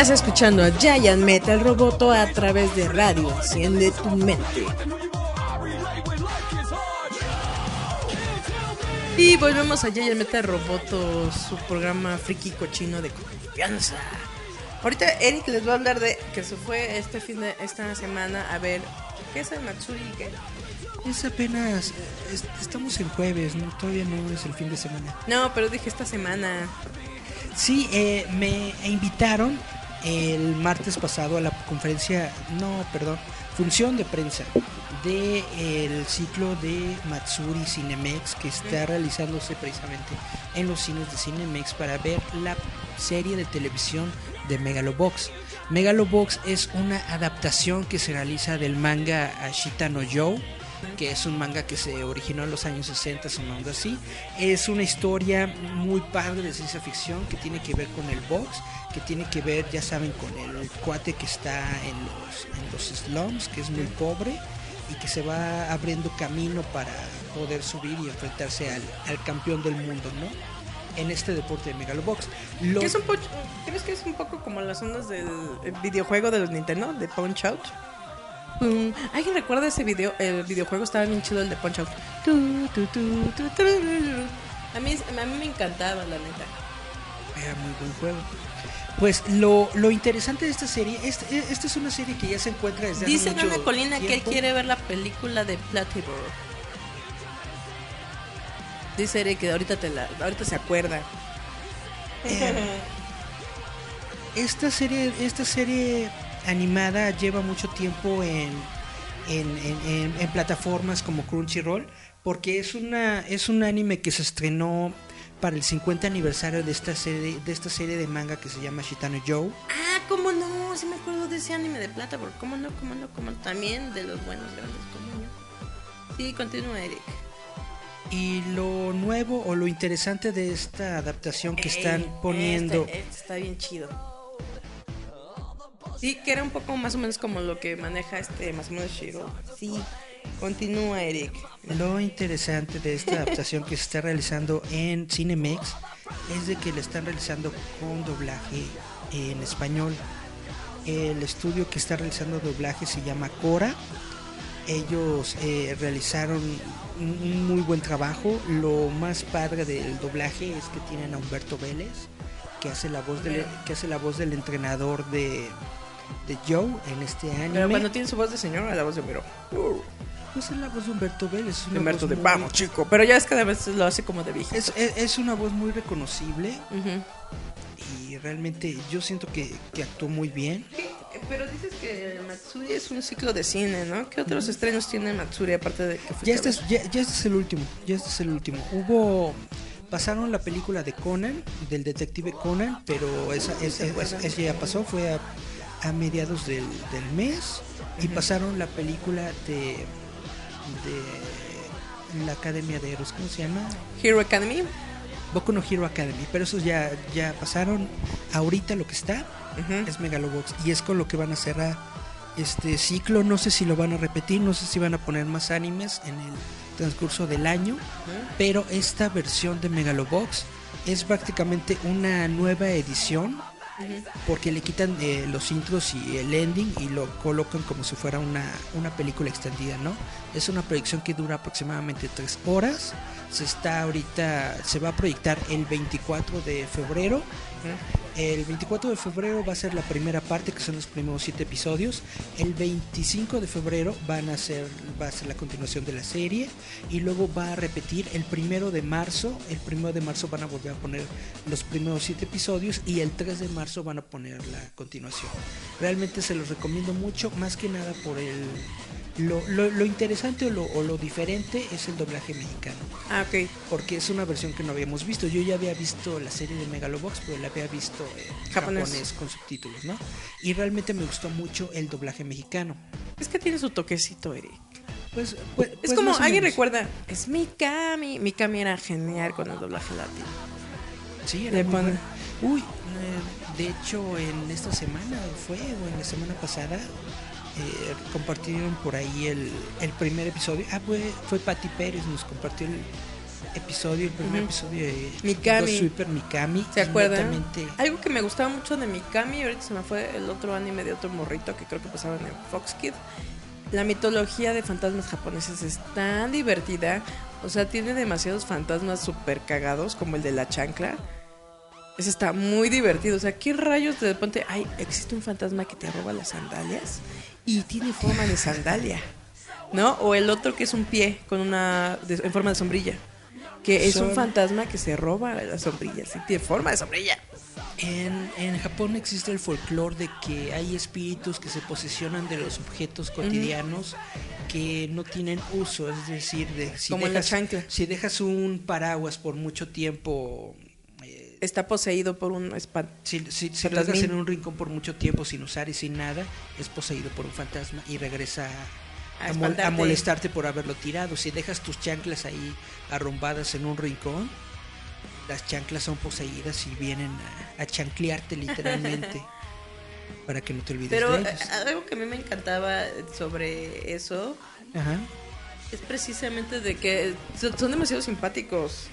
Estás escuchando a Giant Metal Roboto a través de radio. Enciende tu mente. Y volvemos a Giant Metal Roboto, su programa friki cochino de confianza. Ahorita Eric les va a hablar de que se fue este fin de esta semana a ver qué es el Matsuri y qué. Es apenas. es- estamos en jueves, ¿no? Todavía no es el fin de semana. No, pero dije esta semana. Sí, eh, me invitaron el martes pasado a la conferencia, no, perdón, función de prensa de el ciclo de Matsuri Cinemex que está realizándose precisamente en los cines de Cinemex para ver la serie de televisión de Megalobox. Megalobox es una adaptación que se realiza del manga Ashita no Joe que es un manga que se originó en los años 60, una onda así. Es una historia muy padre de ciencia ficción que tiene que ver con el box, que tiene que ver, ya saben, con el cuate que está en los, en los slums, que es muy pobre y que se va abriendo camino para poder subir y enfrentarse al, al campeón del mundo, ¿no? En este deporte de Megalobox. Lo- ¿Qué es un poch- ¿Crees que es un poco como las ondas del videojuego de los Nintendo, de Punch Out? Pum. ¿Alguien recuerda ese video? El videojuego estaba bien chido, el de Punch Out. Tu, tu, tu. A mí, a mí me encantaba, la neta. Era muy buen juego. Pues lo, lo interesante de esta serie, esta, esta es una serie que ya se encuentra desde hace Dice mucho Ana Colina que él quiere ver la película de Platyburn. Dice Eric que ahorita, te la, ahorita se acuerda. Esta serie, esta serie animada lleva mucho tiempo en, en, en- en- en plataformas como Crunchyroll, porque es una, es un anime que se estrenó para el 50 aniversario de esta serie, de esta serie de manga que se llama Shitano Joe. Ah, cómo no, sí me acuerdo de ese anime de Platyburn. Cómo no, cómo no, cómo no. También de los buenos grandes, cómo no. Sí, continúa Eric. Y lo nuevo o lo interesante de esta adaptación que están Ey, poniendo... Este, este está bien chido. Sí, que era un poco más o menos como lo que maneja este, más o menos Shiro. Sí, continúa Eric. Lo interesante de esta adaptación que se está realizando en Cinemex es de que la están realizando con doblaje en español. El estudio que está realizando doblaje se llama Cora. Ellos eh, realizaron un muy buen trabajo. Lo más padre del doblaje es que tienen a Humberto Vélez, que hace la voz del, que hace la voz del entrenador de, de Joe en este anime. Pero cuando tiene su voz de señor, a la voz de Homero. Pues es la voz de Humberto Vélez. es una Humberto voz de muy- vamos, chico. Pero ya es que a veces lo hace como de viejito. Es, es, es una voz muy reconocible y realmente yo siento que, que actuó muy bien. Pero dices que Matsuri es un ciclo de cine, ¿no? ¿Qué otros estrenos tiene Matsuri aparte de que Ya este, es, ya, ya este es el último, ya este es el último. Hubo, pasaron la película de Conan, del detective Conan, pero esa, es, es- es- esa ya pasó, fue a, a mediados del, del mes. Y pasaron la película de, de la Academia de Héroes, ¿cómo se llama? Hero Academy. Boku no Hero Academy, pero esos ya, ya pasaron. Ahorita lo que está es Megalobox y es con lo que van a cerrar este ciclo. No sé si lo van a repetir, no sé si van a poner más animes en el transcurso del año, pero esta versión de Megalobox es prácticamente una nueva edición porque le quitan eh, los intros y el ending y lo colocan como si fuera una, una película extendida, ¿no? Es una proyección que dura aproximadamente tres horas. Se está ahorita, se va a proyectar el 24 de febrero. El 24 de febrero va a ser la primera parte, que son los primeros siete episodios. El 25 de febrero van a ser, va a ser la continuación de la serie. Y luego va a repetir el primero de marzo. El primero de marzo van a volver a poner los primeros siete episodios. Y el 3 de marzo van a poner la continuación. Realmente se los recomiendo mucho, más que nada por el. Lo, lo- lo interesante o lo, o lo diferente es el doblaje mexicano Ah, ok. porque es una versión que no habíamos visto. Yo ya había visto la serie de Megalobox, pero la había visto en Japonés. japonés, con subtítulos, ¿no? Y realmente me gustó mucho el doblaje mexicano. Es que tiene su toquecito, Eric. Pues, pues- Es pues como, alguien recuerda, es Mikami. Mikami era genial con el doblaje latino. Sí, era Le muy bueno. Uy, eh, de hecho, en esta semana fue, o en la semana pasada, eh, compartieron por ahí el, el primer episodio. Ah, fue, fue Patti Pérez, nos compartió el, episodio, el primer episodio de Mikami. Sweeper Mikami. ¿Se acuerdan? Algo que me gustaba mucho de Mikami, ahorita se me fue el otro anime de otro morrito que creo que pasaba en Fox Kid. La mitología de fantasmas japoneses es tan divertida. O sea, tiene demasiados fantasmas super cagados, como el de la chancla. Ese está muy divertido. O sea, ¿qué rayos de repente? Ay, existe un fantasma que te roba las sandalias y tiene forma de sandalia. ¿No? O el otro que es un pie con una. de- en forma de sombrilla. Que es un fantasma que se roba las sombrillas y tiene forma de sombrilla. En, en Japón existe el folclore de que hay espíritus que se posesionan de los objetos cotidianos que no tienen uso, es decir, de si Como la chancla. si dejas un paraguas por mucho tiempo, Está poseído por un espanto. si, si, si lo dejas en un rincón por mucho tiempo sin usar y sin nada, es poseído por un fantasma y regresa A a, mol- espantarte. a molestarte por haberlo tirado. Si dejas tus chanclas ahí arrumbadas en un rincón, las chanclas son poseídas y vienen a, a chanclearte literalmente (laughs) para que no te olvides Pero de eh, ellos. algo que a mí me encantaba sobre eso Ajá. es precisamente de que son demasiado simpáticos.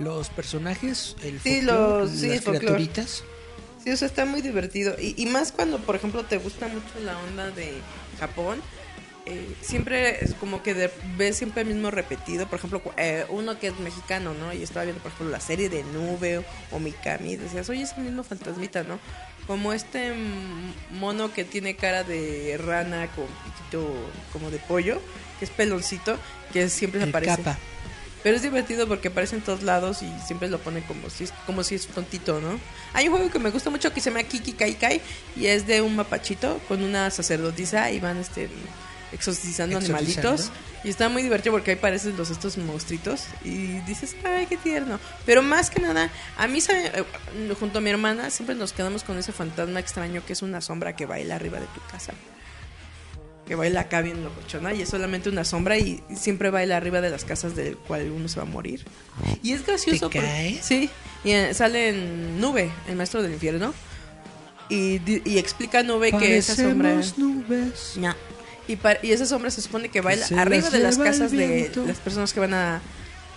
Los personajes, el Sí, folclore, los- sí, las el criaturitas. Sí, o sea, está muy divertido. Y, y más cuando, por ejemplo, te gusta mucho la onda de Japón. eh, siempre es como que de- ves siempre el mismo repetido. Por ejemplo, eh, uno que es mexicano, ¿no? Y estaba viendo, por ejemplo, la serie de Nube o, Mikami. y Decías, oye, es el mismo fantasmita, ¿no? Como este mono que tiene cara de rana con piquito como de pollo, que es peloncito, que siempre se El aparece. capa. Pero es divertido porque aparece en todos lados y siempre lo pone como si es, como si es tontito, ¿no? Hay un juego que me gusta mucho que se llama Kiki Kai Kai y es de un mapachito con una sacerdotisa y van este exorcizando Exorcizando. animalitos y está muy divertido porque ahí parecen los estos monstruitos y dices, "Ay, qué tierno." Pero más que nada, a mí eh, junto a mi hermana siempre nos quedamos con ese fantasma extraño que es una sombra que baila arriba de tu casa que baila acá bien locochona y es solamente una sombra y siempre baila arriba de las casas del cual uno se va a morir. Y es gracioso. ¿Te porque- cae? Sí, y eh, sale en Nube, el maestro del infierno. Y, y explica a Nube que esa sombra... Nubes. Ya. Y, y esa sombra se supone que baila arriba de las casas de las personas que van a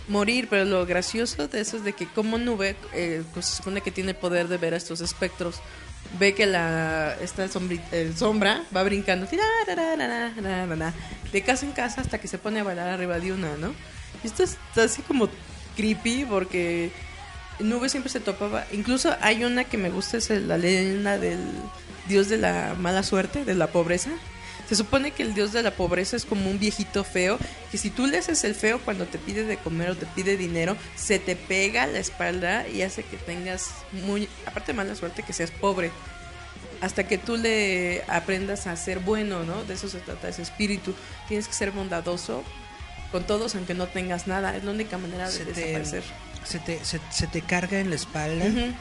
morir, pero lo gracioso de eso es de que como nube eh, pues, se supone que tiene el poder de ver a estos espectros. Ve que la esta sombri- eh, sombra va brincando de casa en casa hasta que se pone a bailar arriba de una, ¿no? Y esto está así como creepy porque Nube siempre se topaba. Incluso hay una que me gusta, es la leyenda del dios de la mala suerte, de la pobreza. Se supone que el dios de la pobreza es como un viejito feo, que si tú le haces el feo cuando te pide de comer o te pide dinero, se te pega a la espalda y hace que tengas muy, aparte mala suerte, que seas pobre. Hasta que tú le aprendas a ser bueno, ¿no? De eso se trata ese espíritu. Tienes que ser bondadoso con todos aunque no tengas nada. Es la única manera de Se te, desaparecer. se, te, se, se te carga en la espalda Ujú.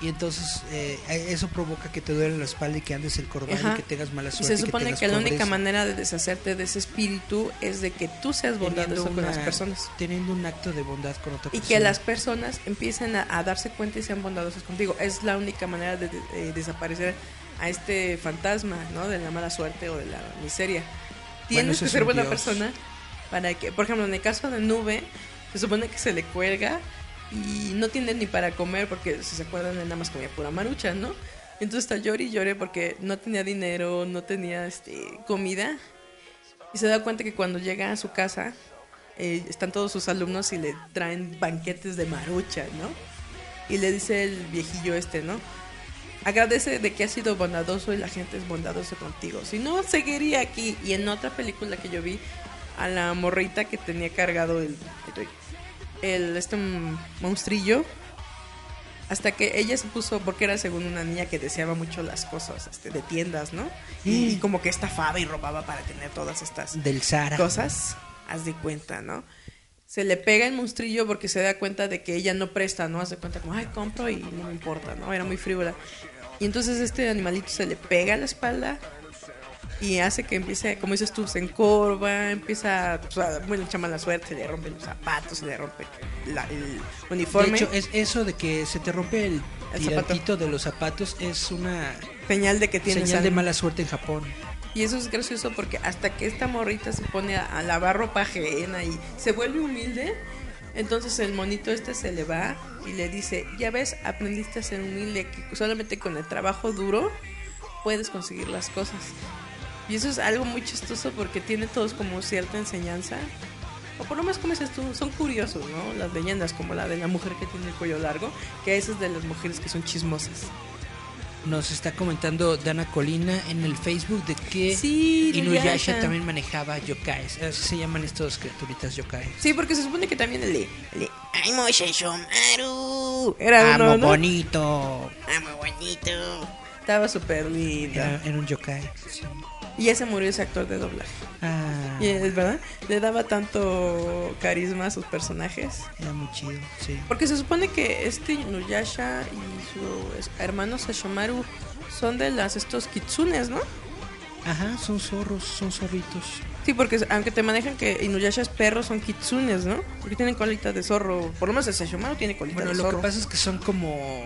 Y entonces eh, eso provoca que te duele la espalda y que andes el Ajá. y que tengas mala Y suerte. se supone que, la única manera de deshacerte de ese espíritu es de que tú seas bondadoso con las personas. Teniendo un acto de bondad con otra Y persona. que las personas empiecen a, a darse cuenta y sean bondadosas contigo. Es la única manera de, de- desaparecer a este fantasma, ¿no? De la mala suerte o de la miseria. Tienes que ser buena dios. persona para que, por ejemplo, en el caso de Nube, se supone que se le cuelga y no tiene ni para comer porque, si se acuerdan, él nada más comía pura marucha, ¿no? Entonces está llore y porque no tenía dinero, no tenía este, comida. Y se da cuenta que cuando llega a su casa, eh, están todos sus alumnos y le traen banquetes de marucha, ¿no? Y le dice el viejillo este, ¿no? Agradece de que has sido bondadoso y la gente es bondadosa contigo. Si no, seguiría aquí. Y en otra película que yo vi, a la morrita que tenía cargado el, el este mm, monstrillo, hasta que ella se puso, porque era según una niña que deseaba mucho las cosas este, de tiendas, ¿no? Y, y como que estafaba y robaba para tener todas estas Del Sara. cosas, haz de cuenta, ¿no? Se le pega el monstrillo porque se da cuenta de que ella no presta, ¿no? Haz de cuenta como, ay, compro y no me importa, ¿no? Era muy frívola. Y entonces este animalito se le pega a la espalda y hace que empiece, como dices tú, se encorva, empieza, pues, a- bueno, echa mala suerte, se le rompen los zapatos, se le rompe la- el De uniforme. hecho, es eso de que se te rompe el, El tirantito de los zapatos es una señal de que tiene señal de mala suerte en Japón. Y eso es gracioso porque hasta que esta morrita se pone a, a lavar ropa ajena y se vuelve humilde, Entonces el monito este se le va y le dice, ya ves, aprendiste a ser humilde, que solamente con el trabajo duro puedes conseguir las cosas. Y eso es algo muy chistoso porque tiene todos como cierta enseñanza. O por lo menos, como dices tú, son curiosos, ¿no? Las leyendas, como la de la mujer que tiene el cuello largo, que esa es de las mujeres que son chismosas. Nos está comentando Dana Colina en el Facebook de que Sí, Inuyasha también manejaba yokais. Así se llaman estas criaturitas yokai. Sí, porque se supone que también el de... el de Shomaru. Era Amo uno, ¿no? bonito. Amo bonito. Estaba súper lindo. Era, era un yokai. sí. Y ya se murió ese actor de doblaje. Ah, Y es verdad, le daba tanto carisma a sus personajes. era muy chido, sí. Porque se supone que este Inuyasha y su hermano Sashomaru son de las estos kitsunes, ¿no? Ajá, son zorros, son zorritos. Sí, porque aunque te manejan que Inuyasha es perro, son kitsunes, ¿no? Porque tienen colita de zorro. Por lo menos el Sashomaru tiene colita Bueno, de lo zorro. que pasa es que son como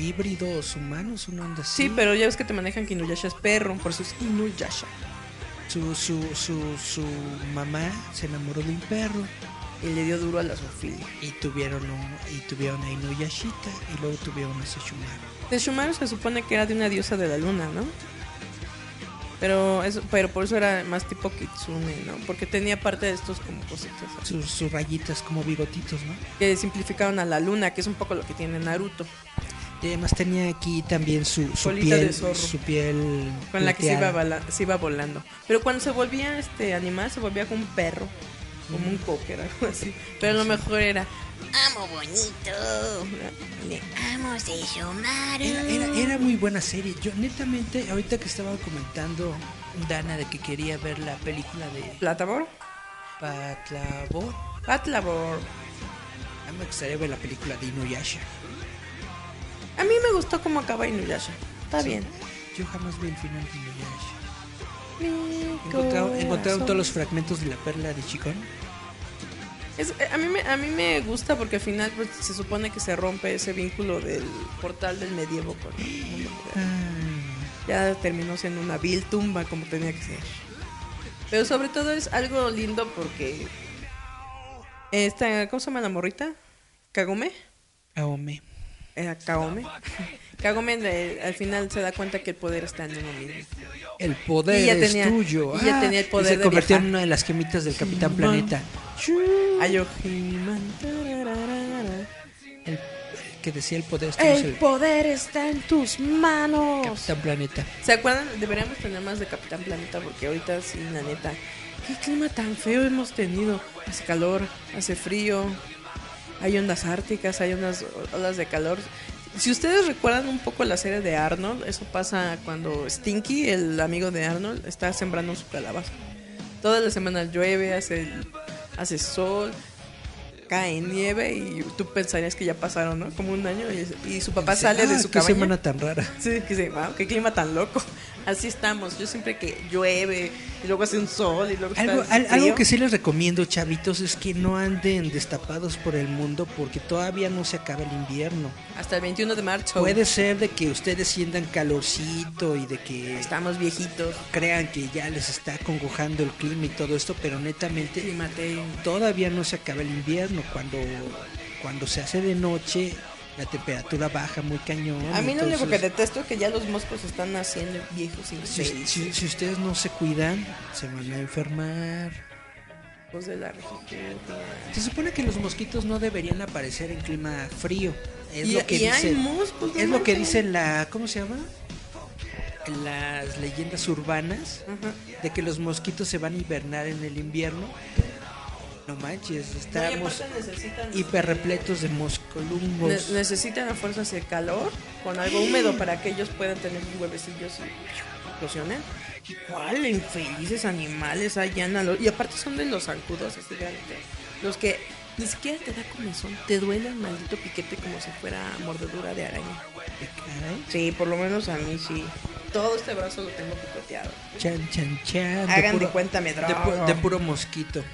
híbridos humanos, una onda así. Sí, pero ya ves que te manejan que Inuyasha es perro, por eso es Inuyasha. Su, su, su, su mamá se enamoró de un perro Y le dio duro a la zoofilia. y tuvieron un- y tuvieron a Inuyashita y luego tuvieron a Sesshomaru. Sashomaru se supone que era de una diosa de la luna, ¿no? Pero eso, pero por eso era más tipo kitsune, ¿no? Porque tenía parte de estos como cositas. Sus, sus rayitas como bigotitos, ¿no? que simplificaron a la luna, que es un poco lo que tiene Naruto, además tenía aquí también su, su piel, zorro. su piel con la que se iba, se iba volando. Pero cuando se volvía este animal, se volvía como un perro, como un cocker, algo así. Pero lo mejor era, Amo bonito. Le amo. Era, era, era muy buena serie. Yo netamente, ahorita que estaba comentando Dana de que quería ver la película de Platabor, Patlabor, Patlabor. a mí me gustaría ver la película de Inuyasha. A mí me gustó cómo acaba Inuyasha. Está bien. Yo jamás vi el final de Inuyasha. Encontraron, encontraron todos los fragmentos de la perla de Chicón. Es- a, mí me, a mí me gusta porque al final pues, se supone que se rompe ese vínculo del portal del medievo con el mundo moderno. ya terminó siendo una vil tumba como tenía que ser. Pero sobre todo es algo lindo porque esta, ¿cómo se llama la morrita? Kagome, Aome. Era Kagome. Kagome al final se da cuenta que el poder está en uno mismo. El poder Y ya es tenía- tuyo. y ya Ah, tenía el y poder se de convirtió en una de las gemitas del Capitán. Planeta. El, que decía el poder es tuyo, es El el poder está en tus manos. Capitán Planeta. ¿Se acuerdan? Deberíamos tener más de Capitán Planeta porque ahorita sí, la neta. ¿Qué clima tan feo hemos tenido? Hace calor, hace frío, hay ondas árticas, hay unas olas de calor. Si ustedes recuerdan un poco la serie de Arnold, eso pasa cuando Stinky, el amigo de Arnold, está sembrando su calabaza. Todas las semanas llueve, hace, hace sol, cae nieve y tú pensarías que ya pasaron, ¿no? Como un año y, y su papá sale de Ah, su qué cabaña. semana tan rara. Sí, que wow, qué clima tan loco. Así estamos. Yo siempre que llueve y luego hace un sol y luego está Algo, al- frío. algo que sí les recomiendo, chavitos, es que no anden destapados por el mundo porque todavía no se acaba el invierno. hasta el 21 de marzo. Puede ser de que ustedes sientan calorcito y de que Estamos viejitos. crean que ya les está congojando el clima y todo esto, pero netamente Climate. todavía no se acaba el invierno. Cuando, cuando se hace de noche, la temperatura baja muy cañón. A mí lo único que detesto es que ya los moscos están naciendo viejos si, infelices. si- si ustedes no se cuidan, se van a enfermar. Hijos de la. Se supone que los mosquitos no deberían aparecer en clima frío. Es Y- lo que y hay moscos, es lo que dice la. ¿Cómo se llama? Las leyendas urbanas de que los mosquitos se van a hibernar en el invierno. No manches, estamos hiper repletos de ne- moscolungos. necesitan a fuerzas el calor con algo húmedo para que ellos puedan tener sus huevecillos y explosionen. ¿Cuál infelices animales hay ya en la lo- Y aparte son de los zancudos, así grandes. Los que ni siquiera te da comezón, te duele el maldito piquete como si fuera mordedura de araña. Sí, por lo menos a mí sí. Todo este brazo lo tengo picoteado. Chan, chan, chan. Hagan de puro- cuenta me de, drogo. pu- de puro mosquito.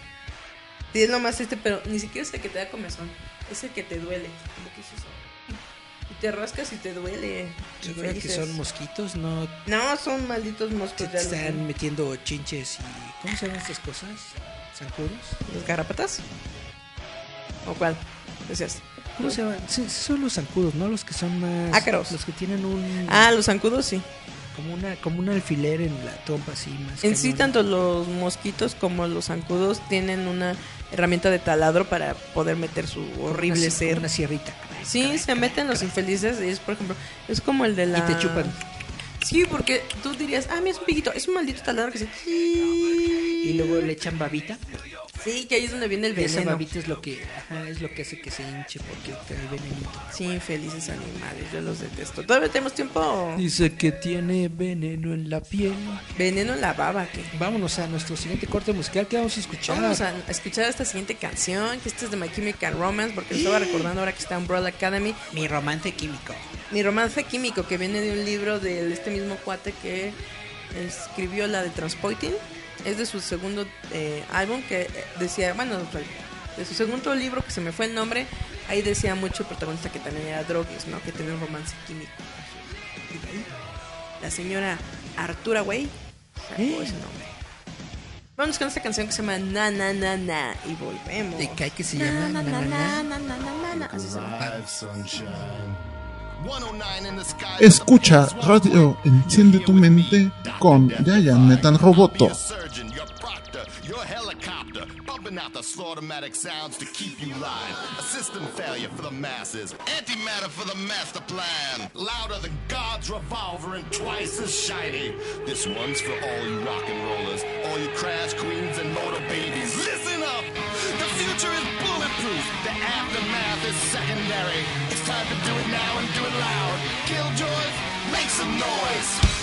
Sí, es lo más triste, pero ni siquiera es el que te da comezón. Es el que te duele. Que es eso. Y te rascas y te duele. ¿Segura que son mosquitos? No No, son malditos te sé. están metiendo chinches y. ¿Cómo se llaman estas cosas? ¿Zancudos? ¿Los garrapatas? ¿O cuál? Decías. ¿Cómo se llaman? Sí, son los zancudos, ¿no? Los que son más... Ácaros. Los que tienen un... Ah, los zancudos sí. Como, una, como un alfiler en la trompa, así. Más En sí, tanto los mosquitos como los zancudos tienen una herramienta de taladro para poder meter su horrible Una- ser. Una sierrita. Sí, se meten los infelices. y Es, por ejemplo, es como el de la. Y te chupan. Sí, porque tú dirías, ah, mira, es un piquito, es un maldito taladro que se. (laughs) Y luego le echan babita. Sí, que ahí es donde viene el Y esa veneno. babita es lo que, ajá, es lo que hace que se hinche porque trae venenito. Sí, infelices animales, yo los detesto. ¿Todavía tenemos tiempo? Dice que tiene veneno en la piel. Veneno en la baba, que. Vámonos a nuestro siguiente corte musical que vamos a escuchar. Vamos a escuchar esta siguiente canción, que esta es de My Chemical Romance, porque lo estaba recordando ahora que está en Umbrella Academy. Mi romance químico. Mi romance químico, que viene de un libro de este mismo cuate que escribió la de Transpoiting. Es de su segundo eh, álbum que eh, decía, bueno, de su segundo libro que se me fue el nombre, ahí decía mucho el protagonista que también era drogues, ¿no? Que tenía un romance químico. Y de ahí, la señora Artura Way sacó Eh. ese nombre. Vamos con esta canción que se llama Na Na Na Na y volvemos. ¿De qué que se Na, llama? na, na, Na, na, na, na. na, na, na, Escucha Radio Enciende tu Mente con Giant Metal Roboto. Pumping out the slaughtermatic sounds to keep you live. A system failure for the masses, antimatter for the master plan. Louder than God's revolver and twice as shiny. This one's for all you rock and rollers, all you crash queens and motor babies. Listen up! The future is bulletproof. The aftermath is secondary. It's time to do it now and do it loud. Killjoys, make some noise.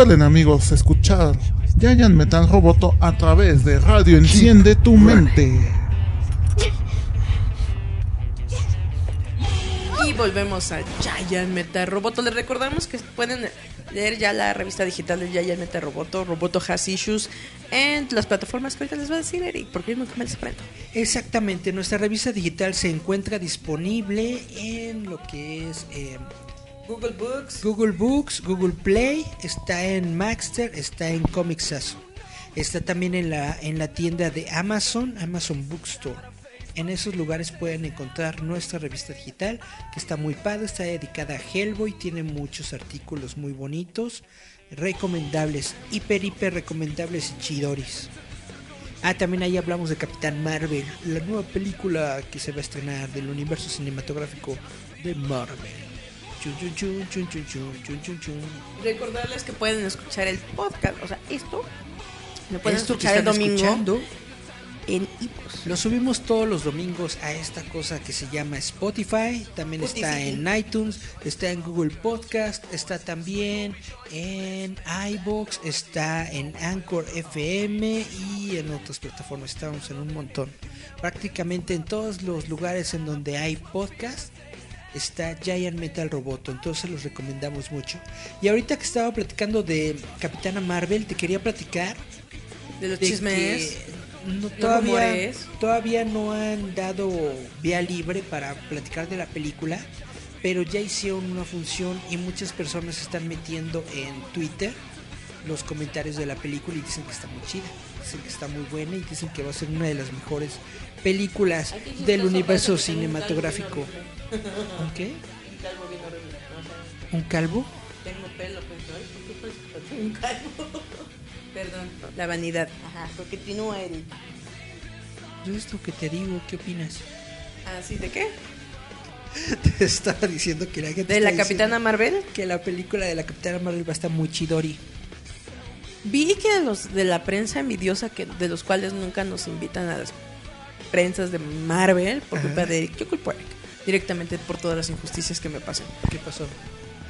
Recuerden amigos escuchar Giant Metal Roboto a través de Radio Enciende tu Mente. Y volvemos a Giant Meta Roboto. Les recordamos que pueden leer ya la revista digital de Giant Meta Roboto, Roboto Has Issues, en las plataformas que ahorita les va a decir Eric, porque yo nunca me les aprendo. Exactamente, nuestra revista digital se encuentra disponible en lo que es eh, Google Books. Google Books, Google Play, está en Maxter, está en Comixazo. Está también en la, en la tienda de Amazon, Amazon Bookstore. En esos lugares pueden encontrar nuestra revista digital, que está muy padre, está dedicada a Hellboy, tiene muchos artículos muy bonitos, recomendables, hiper, hiper recomendables y chidoris. Ah, también ahí hablamos de Capitán Marvel, la nueva película que se va a estrenar del universo cinematográfico de Marvel. Recordarles que pueden escuchar el podcast, o sea, esto lo pueden Esto que escuchar el están domingo escuchando, en. Lo subimos todos los domingos a esta cosa que se llama Spotify. También está en iTunes, está en Google Podcast, está también en iBox, está en Anchor FM y en otras plataformas. Estamos en un montón. Prácticamente en todos los lugares en donde hay podcast está Giant Metal Roboto. Entonces los recomendamos mucho. Y ahorita que estaba platicando de Capitana Marvel, te quería platicar De los de chismes. no- todavía, todavía no han dado vía libre para platicar de la película, pero ya hicieron una función y muchas personas están metiendo en Twitter los comentarios de la película y dicen que está muy chida, dicen que está muy buena y dicen que va a ser una de las mejores películas del universo cinematográfico. ¿Un qué? ¿Un calvo? Tengo pelo, pues, ay, ¿por qué parece que tengo un calvo? (laughs) Perdón, la vanidad. Ajá, porque continúa Eric. Yo esto que te digo, ¿qué opinas? Ah, ¿sí? ¿De qué? (laughs) Te estaba diciendo que la gente ¿De la Capitana Marvel? que la película de la Capitana Marvel va a estar muy chidori. Vi que de los de la prensa envidiosa, que de los cuales nunca nos invitan a las prensas de Marvel, por culpa de Eric, directamente por todas las injusticias que me pasan. ¿Qué pasó?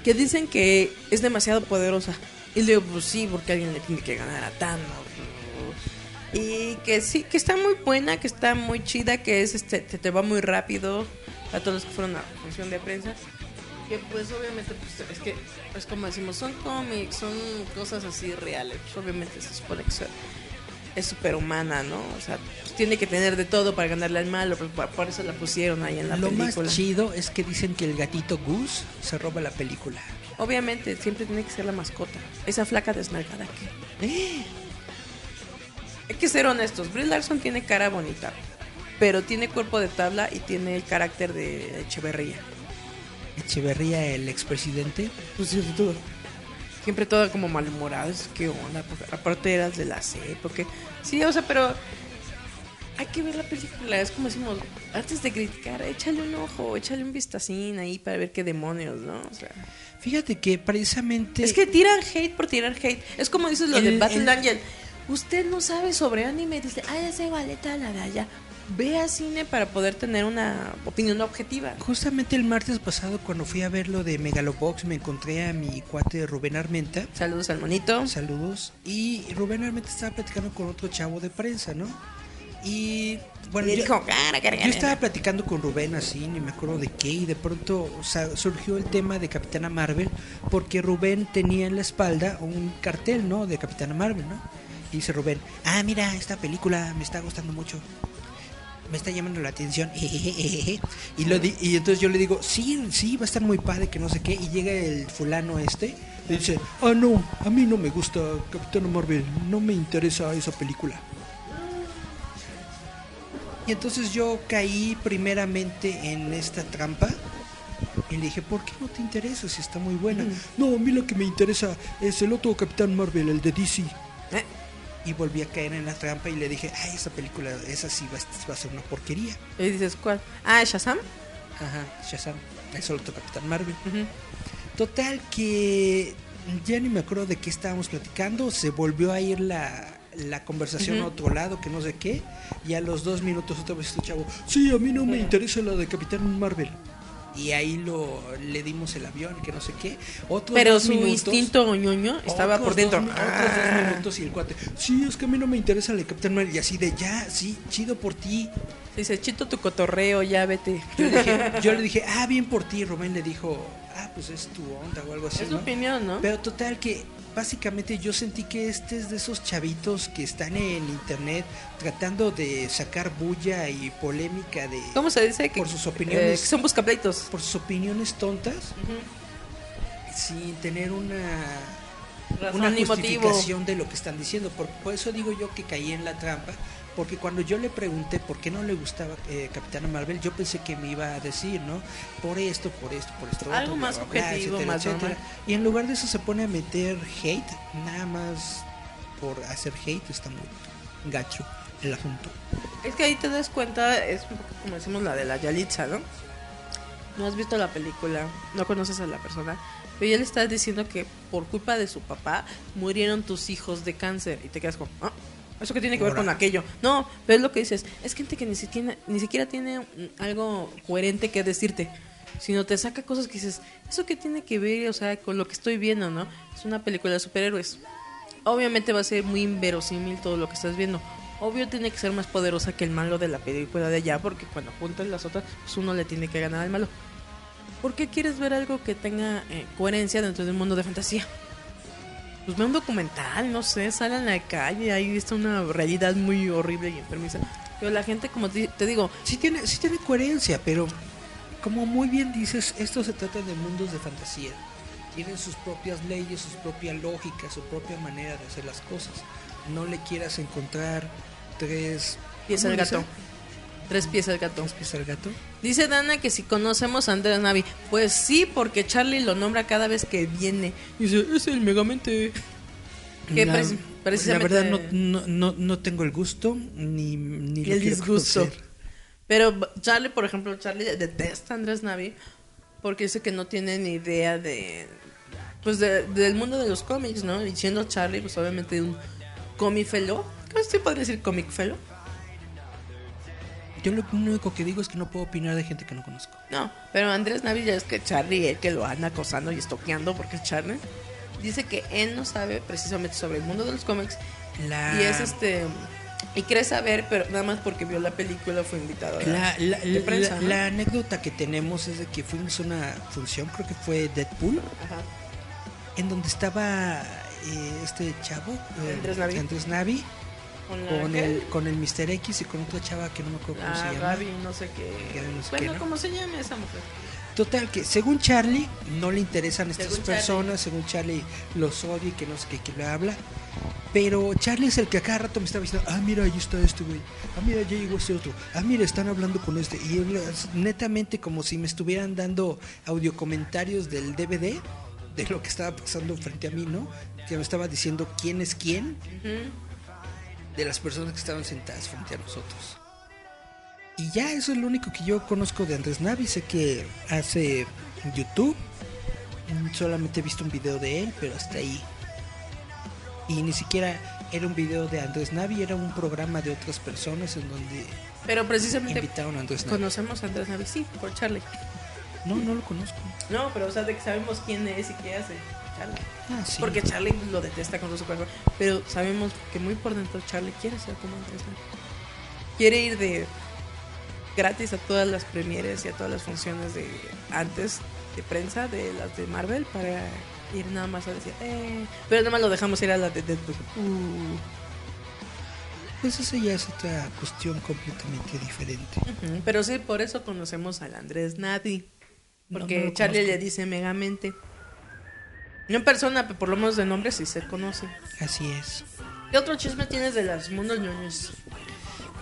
Que dicen que es demasiado poderosa. Y le digo, pues sí, porque alguien le tiene que ganar a Thanos. Y que sí, que está muy buena, que está muy chida, que es este, te, te va muy rápido a todos los que fueron a la función de prensa. Que pues obviamente, pues es que, es como decimos, son cómics, son cosas así reales. Pues, obviamente se supone que es superhumana, ¿no? O sea, pues, tiene que tener de todo para ganarle al malo, pues, por, eso la pusieron ahí en la Lo película. más chido es que dicen que el gatito Goose se roba la película. Obviamente, siempre tiene que ser la mascota. Esa flaca desnalgada que. ¡Eh! Hay que ser honestos. Brie Larson tiene cara bonita. Pero tiene cuerpo de tabla y tiene el carácter de Echeverría. Echeverría, el expresidente. Pues sí, todo. Siempre toda como malhumorada. Es que onda. Porque aparte eras de la C. Porque. Sí, o sea, pero. Hay que ver la película. Es como decimos. Antes de criticar, échale un ojo. Échale un vistacín ahí para ver qué demonios, ¿no? O sea. Fíjate que precisamente... Es que tiran hate por tirar hate. Es como dices lo de Battle el- Angel. Usted no sabe sobre anime. Dice, ay, ese baleta la de allá. Ve a cine para poder tener una opinión objetiva. Justamente el martes pasado cuando fui a ver lo de Megalobox me encontré a mi cuate Rubén Armenta. Saludos al monito. Saludos. Y Rubén Armenta estaba platicando con otro chavo de prensa, ¿no? Y bueno, Y yo, dijo, cara, cara, yo estaba platicando con Rubén así, ni me acuerdo de qué, y de pronto o sea, surgió el tema de Capitana Marvel, porque Rubén tenía en la espalda un cartel, ¿no? De Capitana Marvel, ¿no? Y dice Rubén, ah, mira, esta película me está gustando mucho. Me está llamando la atención. (laughs) Y, lo di- y entonces yo le digo, sí, sí, va a estar muy padre, que no sé qué. Y llega el fulano este y dice, ah, no, a mí no me gusta Capitana Marvel, no me interesa esa película. Y entonces yo caí primeramente en esta trampa. Y le dije, ¿por qué no te interesa si está muy buena? No, a mí lo que me interesa es el otro Capitán Marvel, el de DC. Eh, Y volví a caer en la trampa y le dije, ay, esa película, esa sí va, a- va a ser una porquería. Y dices, ¿cuál? Ah, Shazam. Ajá, Shazam, el otro Capitán Marvel. Total que ya ni me acuerdo de qué estábamos platicando, se volvió a ir la, la conversación a otro lado, que no sé qué, y a los dos minutos otra vez este chavo, sí, a mí no me interesa la de Capitán Marvel. Y ahí lo le dimos el avión, que no sé qué. Otros Pero dos su minutos- instinto ñoño estaba por dentro. dos- otros Ah. dos minutos y el cuate, sí, es que a mí no me interesa el Capitán Marvel. Y así de, ya, sí, chido por ti. Dice, chito tu cotorreo, ya vete. Yo le dije, (laughs) yo le dije ah, bien por ti. Rubén le dijo, ah, pues es tu onda o algo así. Es opinión, ¿no? Pero total que básicamente yo sentí que este es de esos chavitos que están en internet tratando de sacar bulla y polémica de ¿Cómo se dice? Que, por sus opiniones eh, que son buscapleitos. por sus opiniones tontas sin tener una Razón una ni motivo. justificación de lo que están diciendo. Por, por eso digo yo que caí en la trampa, porque cuando yo le pregunté por qué no le gustaba eh, Capitana Marvel, yo pensé que me iba a decir, ¿no? Por esto, por esto, por esto. Algo más objetivo, etcétera, más etcétera. Y en lugar de eso se pone a meter hate, nada más por hacer hate, está muy gacho el asunto. Es que ahí te das cuenta, es un poco como decimos la de la Yalitza, ¿no? No has visto la película, no conoces a la persona, pero ya le estás diciendo que por culpa de su papá murieron tus hijos de cáncer y te quedas como, ¿ah? ¿Eso qué tiene que ver Ahora. con aquello? No, pero es lo que dices, es gente que ni siquiera, ni siquiera tiene algo coherente que decirte, sino te saca cosas que dices, ¿eso qué tiene que ver, o sea, con lo que estoy viendo, ¿no? Es una película de superhéroes. Obviamente va a ser muy inverosímil todo lo que estás viendo. Obvio tiene que ser más poderosa que el malo de la película de allá, porque cuando juntan las otras, pues uno le tiene que ganar al malo. ¿Por qué quieres ver algo que tenga eh, coherencia dentro de un mundo de fantasía? Pues ve un documental, no sé, sale en la calle, ahí está una realidad muy horrible y enfermiza. Pero la gente, como te, te digo, Sí tiene, sí tiene coherencia, pero como muy bien dices, esto se trata de mundos de fantasía. Tienen sus propias leyes, su propia lógica, su propia manera de hacer las cosas. No le quieras encontrar tres pies ¿cómo al dice? Tres pies al gato. ¿Tres pies al gato? Dice Dana que si conocemos a Andrés Navi. Pues sí, porque Charlie lo nombra cada vez que viene. Dice, es el Megamente. Que La, preci- precisamente- la verdad no, no, no, tengo el gusto ni, ni el disgusto. conocer. Pero Charlie, por ejemplo, Charlie detesta a Andrés Navi porque dice que no tiene ni idea de pues de- del mundo de los cómics, ¿no? Y siendo Charlie, pues obviamente un comic fellow. ¿Cómo se podría decir comic fellow? Yo lo único que digo es que no puedo opinar de gente que no conozco. No, pero Andrés Navi ya es que Charlie, el que lo anda acosando y estoqueando porque es Charlie, dice que él no sabe precisamente sobre el mundo de los cómics La, y es este y cree saber, pero nada más porque vio la película fue invitado a La, la- de la- prensa, ¿no? la anécdota que tenemos es de que fuimos a una función, creo que fue Deadpool, Ajá. en donde estaba eh, este chavo, eh, Andrés Navi. Andrés Navi, Con, la con ¿qué? el, con el Mr. X y con otra chava que no me acuerdo cómo Ah, se llama. Gaby, no sé qué. Gaby, no sé bueno, qué, ¿no? ¿cómo se llama esa mujer? Total, que según Charlie no le interesan estas Según personas, según Charlie los odia y que no sé qué, que le habla. Pero Charlie es el que a cada rato me estaba diciendo, ah, mira, ahí está este güey, ah, mira, ya llegó este otro, ah, mira, están hablando con este. Y él, netamente como si me estuvieran dando audio comentarios del DVD de lo que estaba pasando frente a mí, ¿no? Que me estaba diciendo quién es quién de las personas que estaban sentadas frente a nosotros. Y ya eso es lo único que yo conozco de Andrés Navi. Sé que hace YouTube. Solamente he visto un video de él, pero hasta ahí. Y ni siquiera era un video de Andrés Navi, era un programa de otras personas en donde Pero precisamente invitaron a Andrés Navi. conocemos a Andrés Navi, sí, por Charlie. No, no lo conozco. No, pero o sea, de que sabemos quién es y qué hace. Charlie. Ah, sí. Porque Charlie lo detesta con su corazón. Pero sabemos que muy por dentro Charlie quiere ser como Andrés. Quiere ir de gratis a todas las premieres y a todas las funciones de antes de prensa de las de Marvel para ir nada más a decir, eh. Pero nada más lo dejamos ir a la de Deadpool. Uh. Pues eso ya es otra cuestión completamente diferente. Pero sí, por eso conocemos al Andrés Navi. No, Porque no Charlie conozco. le dice megamente. No en persona, pero por lo menos de nombre sí se conoce. Así es. ¿Qué otro chisme tienes de las mundos ñoños?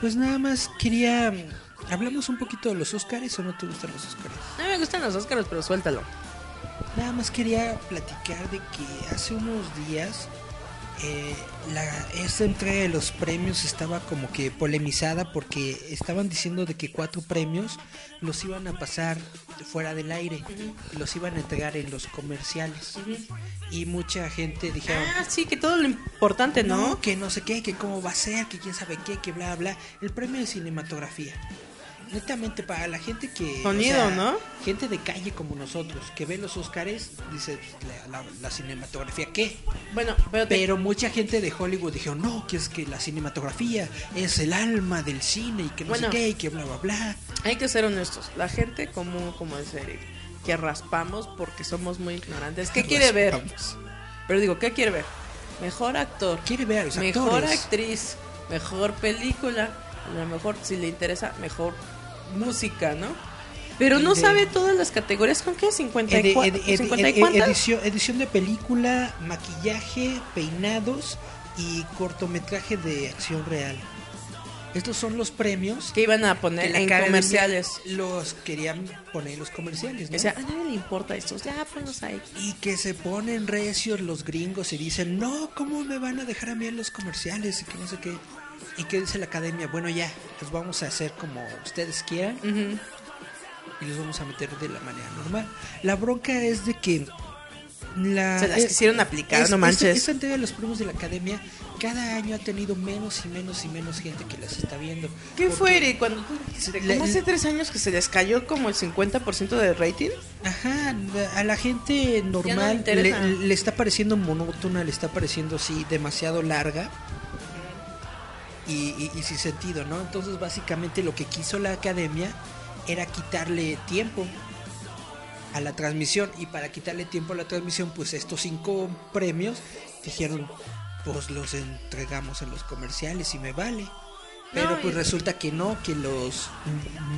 Pues nada más quería... ¿Hablamos un poquito de los Oscars o no te gustan los Oscars? A mí me gustan los Óscaros, pero suéltalo. Nada más quería platicar de que hace unos días eh, la, esta entrega de los premios estaba como que polemizada porque estaban diciendo de que cuatro premios los iban a pasar fuera del aire, los iban a entregar en los comerciales y mucha gente dijeron Ah, sí, que todo lo importante, ¿no? no, que no sé qué, que cómo va a ser, que quién sabe qué, que bla bla. El premio de cinematografía. Netamente para la gente que... Sonido, ¿no? Gente de calle como nosotros, que ve los Oscars, dice, pues, la, la- la cinematografía, ¿qué? Bueno, pero, te- Pero mucha gente de Hollywood dijo, no, que es que la cinematografía es el alma del cine y que no Bueno. sé qué, y que bla, bla, bla. hay que ser honestos. La gente común, como es Eric, que raspamos porque somos muy ignorantes. ¿Qué (laughs) quiere ver? Pero digo, ¿qué quiere ver? Mejor actor. Quiere ver a los mejor actores. actriz, mejor película, a lo mejor si le interesa, mejor música, ¿no? Pero no De- sabe todas las categorías, ¿con qué? 54, Edi- edi- edi- 50 y edi- cuántas? edición, edición de película, maquillaje, peinados y cortometraje de acción real. Estos son los premios que iban a poner en comerciales. Los querían poner en los comerciales, ¿no? O sea, a nadie le importa esto, ya ponlos ahí. Y que se ponen recios los gringos y dicen, no, ¿cómo me van a dejar a mí en los comerciales? Y que no sé qué. Y que dice la academia, bueno ya, los vamos a hacer como ustedes quieran Ujú. y los vamos a meter de la manera normal. La bronca es de que la, Se las eh, quisieron aplicar, es- no esta- manches. Esta entrega de los premios de la academia cada año ha tenido menos y menos y menos gente que las está viendo. ¿Qué fue, Eric? Cuando como hace tres años que se les cayó como el 50% de rating. Ajá, a la gente normal interesa. le, le está pareciendo monótona, le está pareciendo así demasiado larga y, y- y sin sentido, ¿no? Entonces básicamente lo que quiso la academia era quitarle tiempo a la transmisión y para quitarle tiempo a la transmisión pues estos cinco premios dijeron pues los entregamos en los comerciales y me vale. Pero No, pues y- resulta que no, que los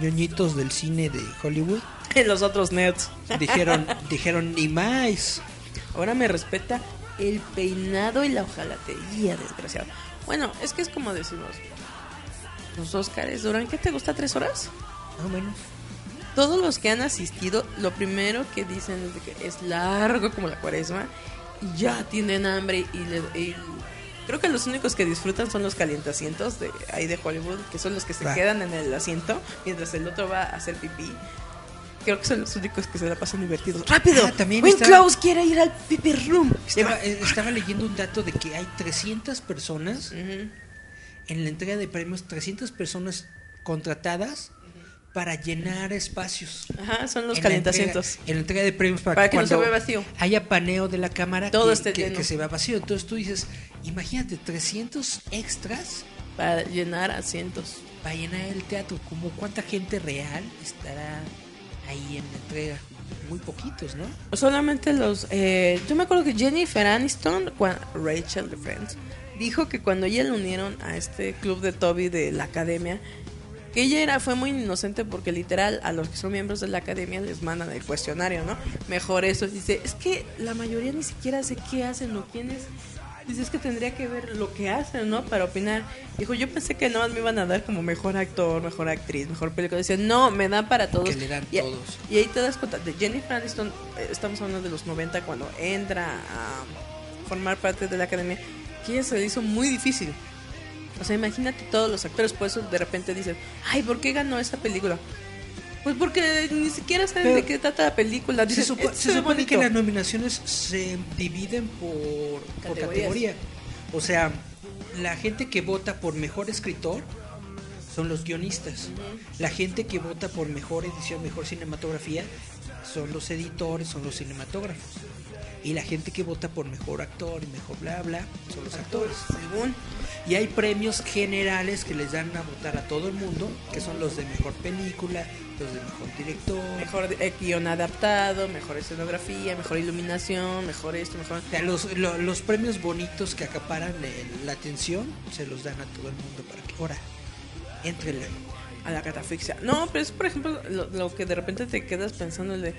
ñoñitos del cine de Hollywood (laughs) los otros nerds. dijeron (laughs) dijeron ni más Ahora me respeta el peinado y la hojalatería, desgraciado. Bueno, es que es como decimos. Los Óscares duran, ¿qué te gusta? ¿Tres horas? más o menos Todos los que han asistido, lo primero que dicen es de que es largo como la cuaresma y ya tienen hambre y, le- y creo que los únicos que disfrutan son los calientacientos de ahí de Hollywood, que son los que se quedan en el asiento mientras el otro va a hacer pipí. Creo que son los únicos que se la pasan divertidos. ¡Rápido! Ah, también Win Klaus quiere ir al pipí room. estaba, eh, estaba leyendo un dato de que hay 300 personas Ujú. en la entrega de premios 300 personas contratadas para llenar espacios Ajá, son los en la calientacientos. entrega- en la entrega de premios para, Para que no se vea vacío. haya paneo de la cámara Todo que, que- que se vea vacío entonces tú dices imagínate 300 extras Para llenar asientos. para llenar el teatro como cuánta gente real estará ahí en la entrega muy poquitos no Solamente los. Eh, yo me acuerdo que Jennifer Aniston, Rachel de Friends, dijo que cuando ella la unieron a este club de Toby de la academia, que ella era fue muy inocente porque literal a los que son miembros de la academia les mandan el cuestionario, ¿no? Mejor eso. Dice, es que la mayoría ni siquiera sé qué hacen o quiénes. Dice, es que tendría que ver lo que hacen, ¿no? Para opinar. Dijo, yo pensé que nada más me iban a dar como mejor actor, mejor actriz, mejor película. Dice, no, me dan para todos. Que le dan Y- todos. y ahí te das cuenta de Jennifer Aniston, eh, estamos hablando de los 90 cuando entra a formar parte de la academia, que ella se le hizo muy difícil. O sea, imagínate todos los actores, por eso de repente dicen, ay, ¿por qué ganó esa película? Pues porque ni siquiera saben Pero de qué trata la película. Se, Dicen, supo- "Esto se supone que bonito". las nominaciones se dividen por, categoría. O sea, la gente que vota por mejor escritor son los guionistas. La gente que vota por mejor edición, mejor cinematografía son los editores, son los cinematógrafos. Y la gente que vota por mejor actor y mejor bla bla son los actores. Según. Y hay premios generales que les dan a votar a todo el mundo, que son los de mejor película, de mejor director, Mejor eh, guion adaptado, mejor escenografía, mejor iluminación, mejor esto, mejor... O sea, los, lo- los premios bonitos que acaparan eh, la atención se los dan a todo el mundo para que ahora entrele. a la catafixia. No, pero es por ejemplo lo, lo que de repente te quedas pensando el de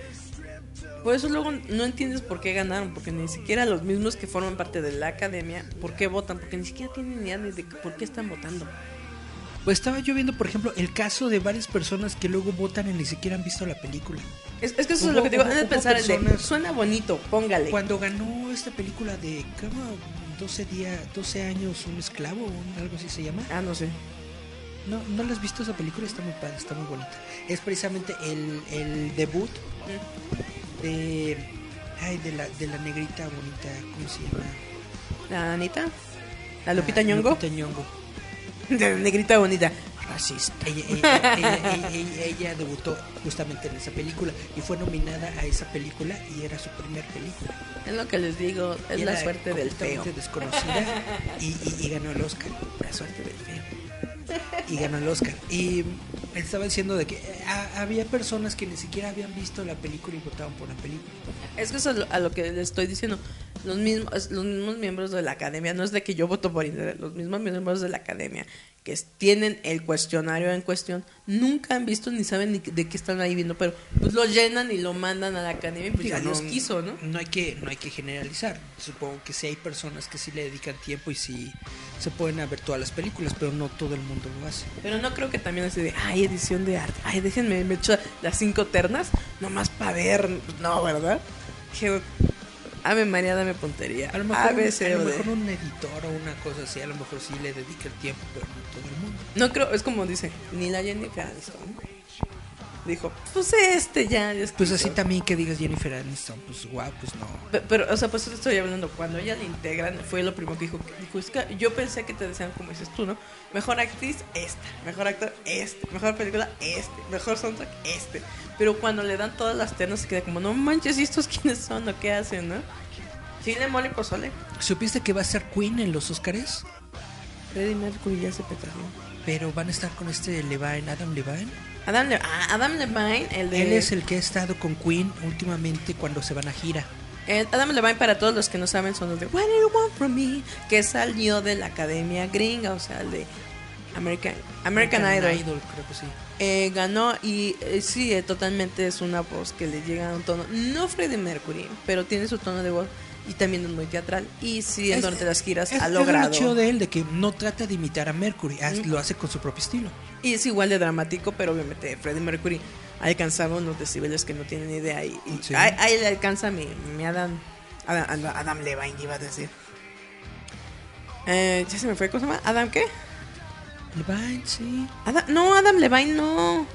por eso luego no entiendes por qué ganaron, porque ni siquiera los mismos que forman parte de la academia, ¿por qué votan? Porque ni siquiera tienen idea de por qué están votando. Pues estaba yo viendo, por ejemplo, el caso de varias personas que luego votan y ni siquiera han visto la película. Es, es que eso Hubo- es lo que te digo, han de pensar el de, personas- suena bonito, póngale. Cuando ganó esta película de ¿cómo? 12 días, 12 años un esclavo, algo así se llama. Ah, no sé. No, no la has visto esa película, está muy padre, está muy bonita. Es precisamente el, el debut de ay, de la de la negrita bonita, ¿cómo se llama? La Anita, la Lupita Ah, Ñongo, Lupita Nyong'o. Negrita bonita. racista. Ella, ella- ella- ella- ella- ella debutó justamente en esa película y fue nominada a esa película y era su primer película. Es lo que les digo, es la suerte del feo. desconocida y, y- y ganó el Oscar. La suerte del feo. Y ganó el Oscar. Y estaba diciendo de que eh, ha- había personas que ni siquiera habían visto la película y votaban por la película. Es que eso es lo- a lo que les estoy diciendo. Los mismos, los mismos miembros de la academia, no es de que yo voto por internet, los mismos miembros de la academia que tienen el cuestionario en cuestión, nunca han visto ni saben ni de qué están ahí viendo, pero pues lo llenan y lo mandan a la academia y pues Digo, ya Dios quiso, ¿no? No hay que, no hay que generalizar. Supongo que sí hay personas que sí le dedican tiempo y sí se pueden a ver todas las películas, pero no todo el mundo lo hace. Pero no creo que también así de, ay, edición de arte, ay, déjenme, me echo las cinco ternas, nomás para ver, no, ¿verdad? Que, Ave María, dame puntería. A lo mejor, A, B, un, C, a lo o D. mejor un editor o una cosa así, a lo mejor sí le dedica el tiempo, pero no todo el mundo. No creo, es como dice, ni la Jennifer Aniston. Dijo, pues este ya. Pues así también que digas Jennifer Aniston, pues wow, pues no. Pe- Pero, o sea, pues eso estoy hablando. Cuando ella la integran, fue lo primero que dijo. dijo, es que yo pensé que te decían, como dices tú, ¿no? Mejor actriz, esta. Mejor actor, este. Mejor película, este. Mejor soundtrack, este. Pero cuando le dan todas las ternas, se queda como, no manches, ¿y estos (laughs) quiénes son o qué hacen, no? Chile, mole y pozole. ¿Supiste que va a ser Queen en los Oscars? Freddie Mercury ya se petardió. Pero van a estar con este Levine, Adam Levine. Adam, Le ah, Adam Levine, el de... Él es el que ha estado con Queen últimamente cuando se van a gira. Adam Levine, para todos los que no saben, son los de What do you want from me? Que salió de la academia gringa, o sea, el de American, American, Idol. creo que sí. Eh, ganó y eh, sí, eh, totalmente es una voz que le llega a un tono, no Freddie Mercury, pero tiene su tono de voz y también es muy teatral. Y sí, Es- durante las giras Es, ha es lo logrado. chido de él, de que no trata de imitar a Mercury, haz- lo hace con su propio estilo. Y es igual de dramático, pero obviamente Freddie Mercury alcanzaba unos decibeles que no tienen ni idea. Y, y Sí. ahí, ahí le alcanza mi, mi Adam, Adam, Adam Levine, iba a decir. Eh, ya se me fue, ¿cómo se llama? ¿Adam qué? Levine, sí. Adam- no, Adam Levine no.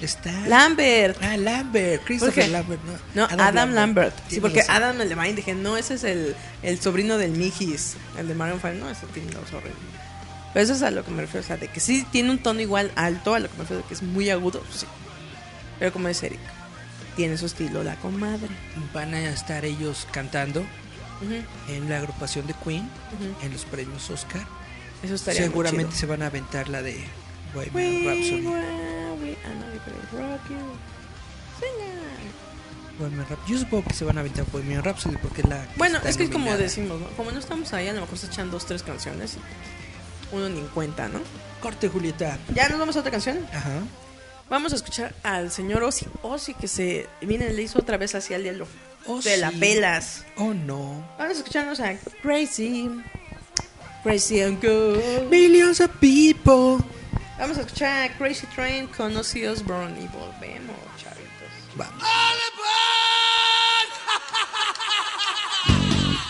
Está. Lambert. Ah, Lambert, Christopher? Lambert, no. No, Adam, Lambert. Sí, porque razón. Adam Levine dije, no, ese es el, el sobrino del Mijis, el de Maroon 5. No, ese tiene los horrible. Pero eso es a lo que me refiero, o sea, de que sí tiene un tono igual alto, a lo que me refiero de que es muy agudo, sí. Pero como dice Eric, tiene su estilo la comadre. Van a estar ellos cantando en la agrupación de Queen en los premios Oscar. Eso estaría muy Seguramente chido. se van a aventar la de Bohemian Rhapsody. we, we, I know you're gonna rock you. Sing it. Bohemian Rhap- Yo supongo que se van a aventar Bohemian Rhapsody porque es la. Bueno, es que como nominada. decimos, ¿no? como no estamos ahí, a lo mejor se echan dos, tres canciones. y Uno ni en cuenta, ¿no? Corte, Julieta. Ya nos vamos a otra canción. Ajá. Vamos a escuchar al señor Ozzy. Ozzy que se. Miren, le hizo otra vez hacia el hielo. Ozzy. De la pelas. Oh no. Vamos a escucharnos a Crazy. Crazy and Good. Millions of people. Vamos a escuchar a Crazy Train con Ozzy Osbourne y volvemos, chavitos. Vamos.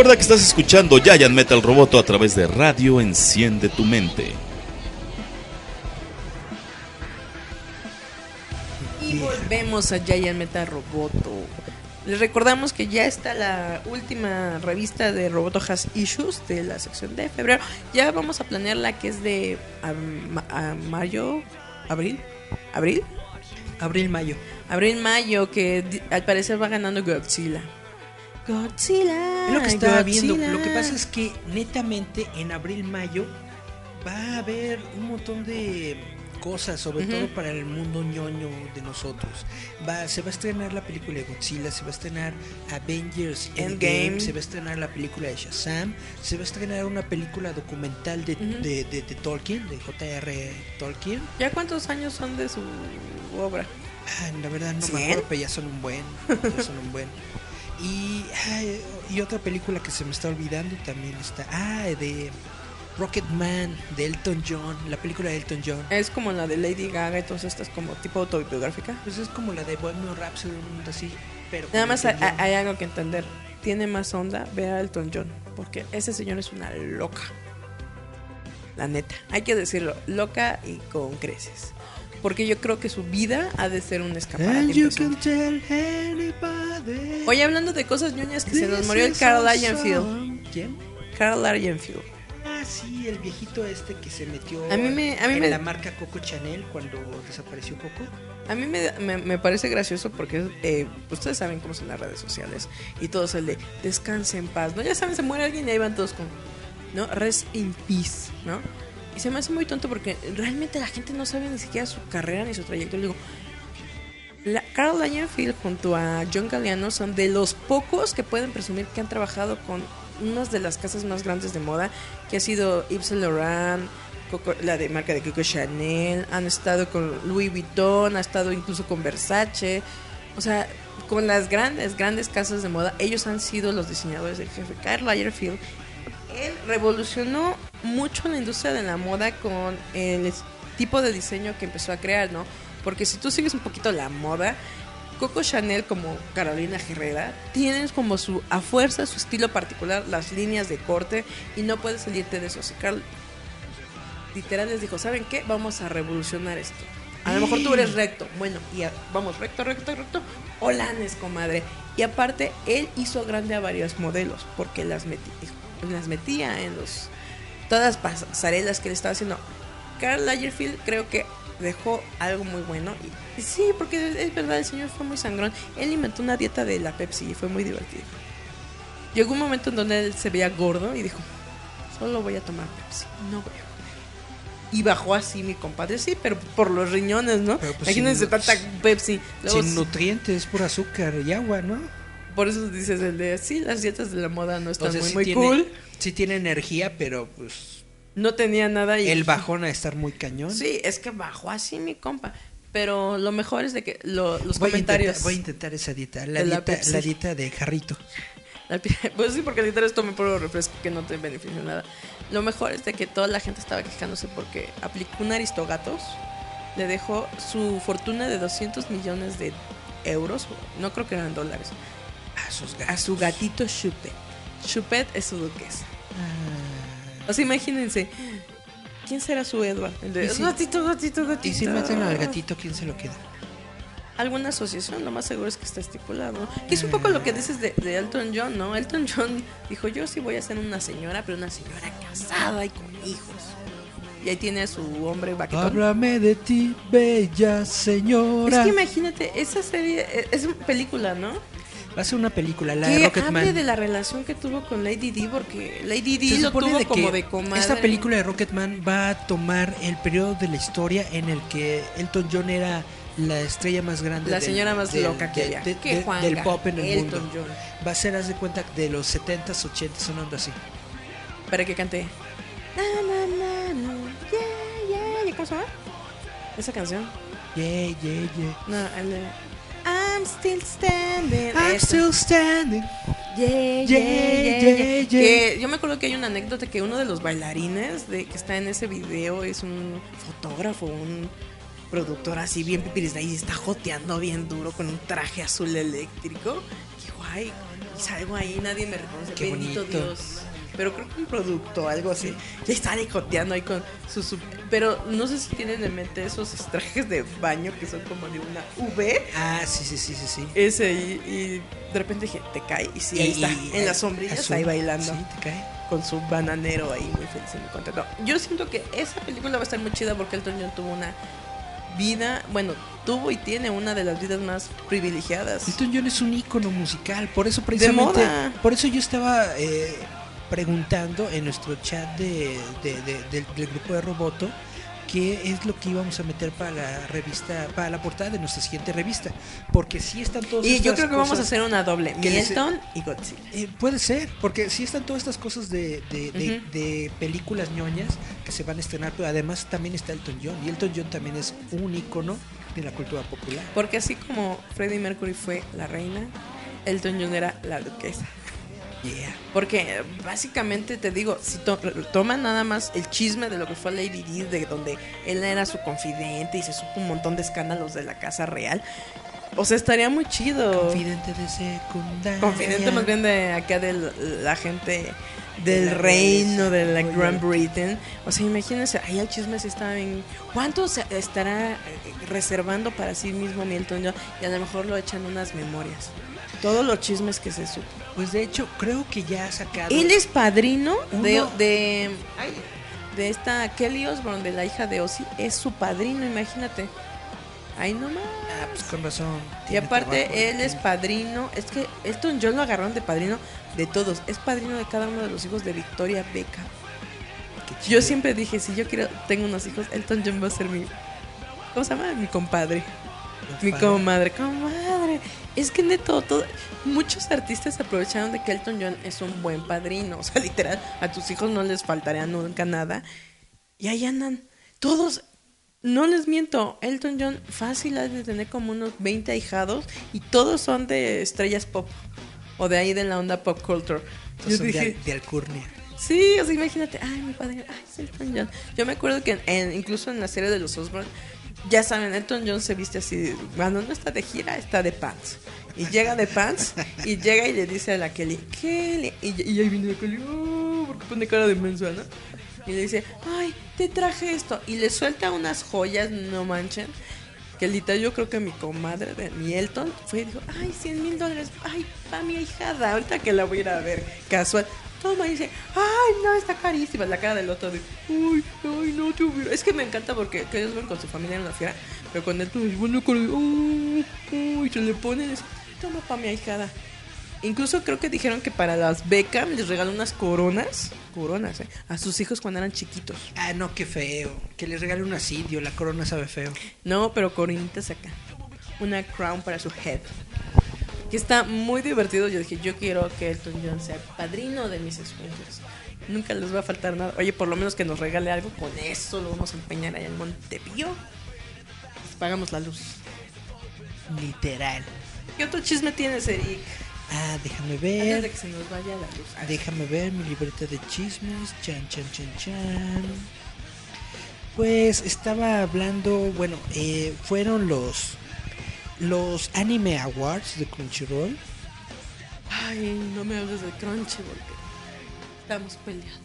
Recuerda que estás escuchando Giant Metal Roboto a través de Radio Enciende tu Mente. Y volvemos a Giant Metal Roboto. Les recordamos que ya está la última revista de Roboto Has Issues de la sección de febrero. Ya vamos a planear la que es de a- ma- a mayo, abril, abril, Abril-mayo. abril-mayo, que di- al parecer va ganando Godzilla. Godzilla. Lo que estaba viendo. Lo que pasa es que netamente en abril-mayo va a haber un montón de cosas, sobre Ujú. todo para el mundo ñoño de nosotros. Va, se va a estrenar la película de Godzilla, se va a estrenar Avengers Endgame, Endgame. se va a estrenar la película de Shazam, se va a estrenar una película documental de, Ujú. de, de- de Tolkien, de J.R. Tolkien. ¿Ya cuántos años son de su obra? Ah, la verdad no me acuerdo, pero ya son un buen. Ya son un buen. (laughs) Y, ay, y otra película que se me está olvidando también está. Ah, de Rocketman, de Elton John. La película de Elton John. Es como la de Lady Gaga y todas estas como tipo autobiográfica. Pues es como la de Bohemian Rhapsody, un mundo así. Pero Nada más hay, hay algo que entender. Tiene más onda ver a Elton John. Porque ese señor es una loca. La neta. Hay que decirlo. Loca y con creces. Porque yo creo que su vida ha de ser un escaparate. Oye, hablando de cosas ñoñas que se nos murió el Carl song. ¿Quién? Carl Lagerfield. Ah, sí, el viejito este que se metió A mí me- a mí en me- la marca Coco Chanel cuando desapareció Coco. A mí me, me- me parece gracioso porque eh, ustedes saben cómo son las redes sociales y todos el de descanse en paz, ¿no? Ya saben, se muere alguien y ahí van todos con, ¿no? Rest in peace, ¿no? Y se me hace muy tonto porque realmente la gente no sabe ni siquiera su carrera ni su trayectoria. Digo, la, Carl Lagerfeld junto a John Galliano son de los pocos que pueden presumir que han trabajado con unas de las casas más grandes de moda, que ha sido Yves Saint Laurent, Coco- la de marca de Coco Chanel, han estado con Louis Vuitton, ha estado incluso con Versace, o sea, con las grandes, grandes casas de moda, ellos han sido los diseñadores del jefe. Karl Lagerfeld, él revolucionó mucho la industria de la moda con el tipo de diseño que empezó a crear, ¿no? Porque si tú sigues un poquito la moda, Coco Chanel como Carolina Herrera tienen como su a fuerza su estilo particular, las líneas de corte y no puedes salirte de eso. Si Carl literal les dijo, ¿saben qué? Vamos a revolucionar esto. A lo mejor tú eres recto, bueno, y a- vamos recto, recto, recto, holanes, comadre. Y aparte, él hizo grande a varios modelos, porque las, metí- las metía en los todas las pasarelas que él estaba haciendo. Karl Lagerfeld creo que dejó algo muy bueno. Y, sí, porque es verdad, el señor fue muy sangrón. Él inventó una dieta de la Pepsi y fue muy divertido. Llegó un momento en donde él se veía gordo y dijo, solo voy a tomar Pepsi, no voy a. Y bajó así mi compadre, sí, pero por los riñones, ¿no? Pues, Imagínense sin- tanta Pepsi. Luego, Sin nutrientes, pura azúcar y agua, ¿no? por eso dices el de, sí, las dietas de la moda no están Entonces muy, sí muy tiene, cool. Sí tiene energía, pero pues No tenía nada y... el bajón a estar muy cañón. Sí, es que bajó así mi compa. Pero lo mejor es de que lo- los Voy a, comentarios... intentar, voy a intentar esa dieta, la, dieta, la dieta de jarrito. La (laughs) Pues sí, porque literal tome puro refresco que no te beneficia nada. Lo mejor es de que toda la gente estaba quejándose porque aplicó un aristogatos, le dejó su fortuna de 200 millones de euros, no creo que eran dólares, A sus a su gatito Chupet. Chupet es su duquesa. O sea, imagínense, ¿quién será su Edward? El de si- gatito, gatito, gatito. Y si meten al gatito, ¿quién se lo queda? alguna asociación, lo más seguro es que está estipulado. Que es un poco lo que dices de, de Elton John, ¿no? Elton John dijo, yo sí voy a ser una señora, pero una señora casada y con hijos. Y ahí tiene a su hombre vaquetón. Háblame de ti, bella Es señora. que imagínate, esa serie eh, es una película, ¿no? Va a ser una película, la de Rocketman. hable de la relación que tuvo con Lady D, porque Lady D lo tuvo de como de comadre. Esta película de Rocketman va a tomar el periodo de la historia en el que Elton John era la estrella más grande. La del- señora más del- loca que había. de- de- del pop en el Elton mundo. John. Va a ser, haz de cuenta, de los 70s, 80s, sonando así. Para que cante. Na, na, na, yeah, yeah. ¿Cómo se llama? Esa canción. Yeah, yeah, yeah. No, el de I'm still standing. I'm still standing. Yeah, Yeah, yeah, yeah. Que yo me acuerdo que hay una anécdota que uno de los bailarines de que está en ese video es un fotógrafo, un productor así bien pipiris de ahí está joteando bien duro con un traje azul eléctrico. Qué guay. y salgo ahí, nadie me reconoce. Qué Bendito bonito. Dios. Pero creo que un producto, algo así. Ya sale joteando ahí con su, su- Pero no sé si tienen en mente esos trajes de baño que son como de una V. Ah, sí, sí, sí, sí, sí. Ese ahí, y de repente dije, te cae. Y sí, ahí Y- está, y- en las sombrillas, azul. ahí bailando. Sí, te cae. Con su bananero ahí, muy feliz y muy contento. Yo siento que esa película va a estar muy chida porque Elton John tuvo una vida, bueno, tuvo y tiene una de las vidas más privilegiadas. Elton John es un ícono musical, por eso precisamente, por eso yo estaba eh, preguntando en nuestro chat de, de- de- del, del grupo de Roboto qué es lo que íbamos a meter para la revista, para la portada de nuestra siguiente revista, porque sí están todos Y yo creo que vamos a hacer una doble, que les- Milton y Godzilla. Eh, puede ser, porque sí están todas estas cosas de, de, de- Ujú. de películas ñoñas que se van a estrenar, pero además también está Elton John, y Elton John también es un ícono de la cultura popular. Porque así como Freddie Mercury fue la reina, Elton John era la duquesa. Yeah. Porque básicamente te digo, si to- toman nada más el chisme de lo que fue Lady Di, de donde él era su confidente y se supo un montón de escándalos de la casa real, o sea, estaría muy chido. Confidente de secundaria. Confidente más bien de acá de la gente De del reino de la Gran. Britain. O sea, imagínense, ahí el chisme se está bien. ¿Cuánto se estará eh, reservando para sí mismo Milton John? Y a lo mejor lo echan unas memorias. Todos los chismes que se supo. Pues de hecho, creo que ya ha sacado. Él es padrino de, de, ay, de esta Kelly Osbourne, de la hija de Ozzy. Es su padrino, imagínate. Ahí nomás. Ah, pues con razón. Y aparte, trabajo, él es padrino. Es que Elton John lo agarraron de padrino de todos. Es padrino de cada uno de los hijos de Victoria Beckham. Yo siempre dije: si yo quiero, tengo unos hijos, Elton John va a ser mi. ¿Cómo se llama? Mi compadre. Mi comadre, comadre. Es que neto, todo, muchos artistas aprovecharon de que Elton John es un buen padrino. O sea, (laughs) literal, a tus hijos no les faltaría nunca nada. Y ahí andan. Todos, no les miento, Elton John fácil ha de tener como unos 20 ahijados y todos son de estrellas pop. O de ahí de la onda pop culture. Yo de, al- de alcurnia. Sí, o sea, imagínate, ay, mi padre, ay, es Elton John. Yo me acuerdo que en- en- incluso en la serie de los Osborne, ya saben, Elton John se viste así, cuando no está de gira, está de pants. Y llega de pants, y llega y le dice a la Kelly, Kelly, y, ahí viene la Kelly, oh, porque pone cara de mensa, ¿no? Y le dice, ay, te traje esto. Y le suelta unas joyas, no manchen. Que literal yo creo que mi comadre de mi Elton fue y dijo, ay, 100 mil dólares, ay, pa' mi ahijada, ahorita que la voy a ir a ver, casual. Toma y dice, ay, no, está carísima. La cara del otro de, ay, ay, no te hubiera. Es que me encanta porque ven con su familia en la fiera, pero con es bueno, de, ay, ay, se le pone dice, toma pa' mi ahijada. Incluso creo que dijeron que para las Beckham les regaló unas coronas, coronas, eh, a sus hijos cuando eran chiquitos. Ah, no, qué feo. Que les regale un asidio, la corona sabe feo. No, pero coronitas acá. Una crown para su head. Que está muy divertido. Yo dije, yo quiero que Elton John sea padrino de mis escuelas. Nunca les va a faltar nada. Oye, por lo menos que nos regale algo. Con eso lo vamos a empeñar allá en Montepío. Pues pagamos la luz. Literal. ¿Qué otro chisme tienes, Eric? Ah, déjame Antes de ver. que se nos vaya la luz. Ah, Déjame ver mi libreta de chismes. Chan, chan, chan, chan. Pues estaba hablando, bueno, eh, fueron los los Anime Awards de Crunchyroll. Ay, no me hables de Crunchy porque estamos peleados.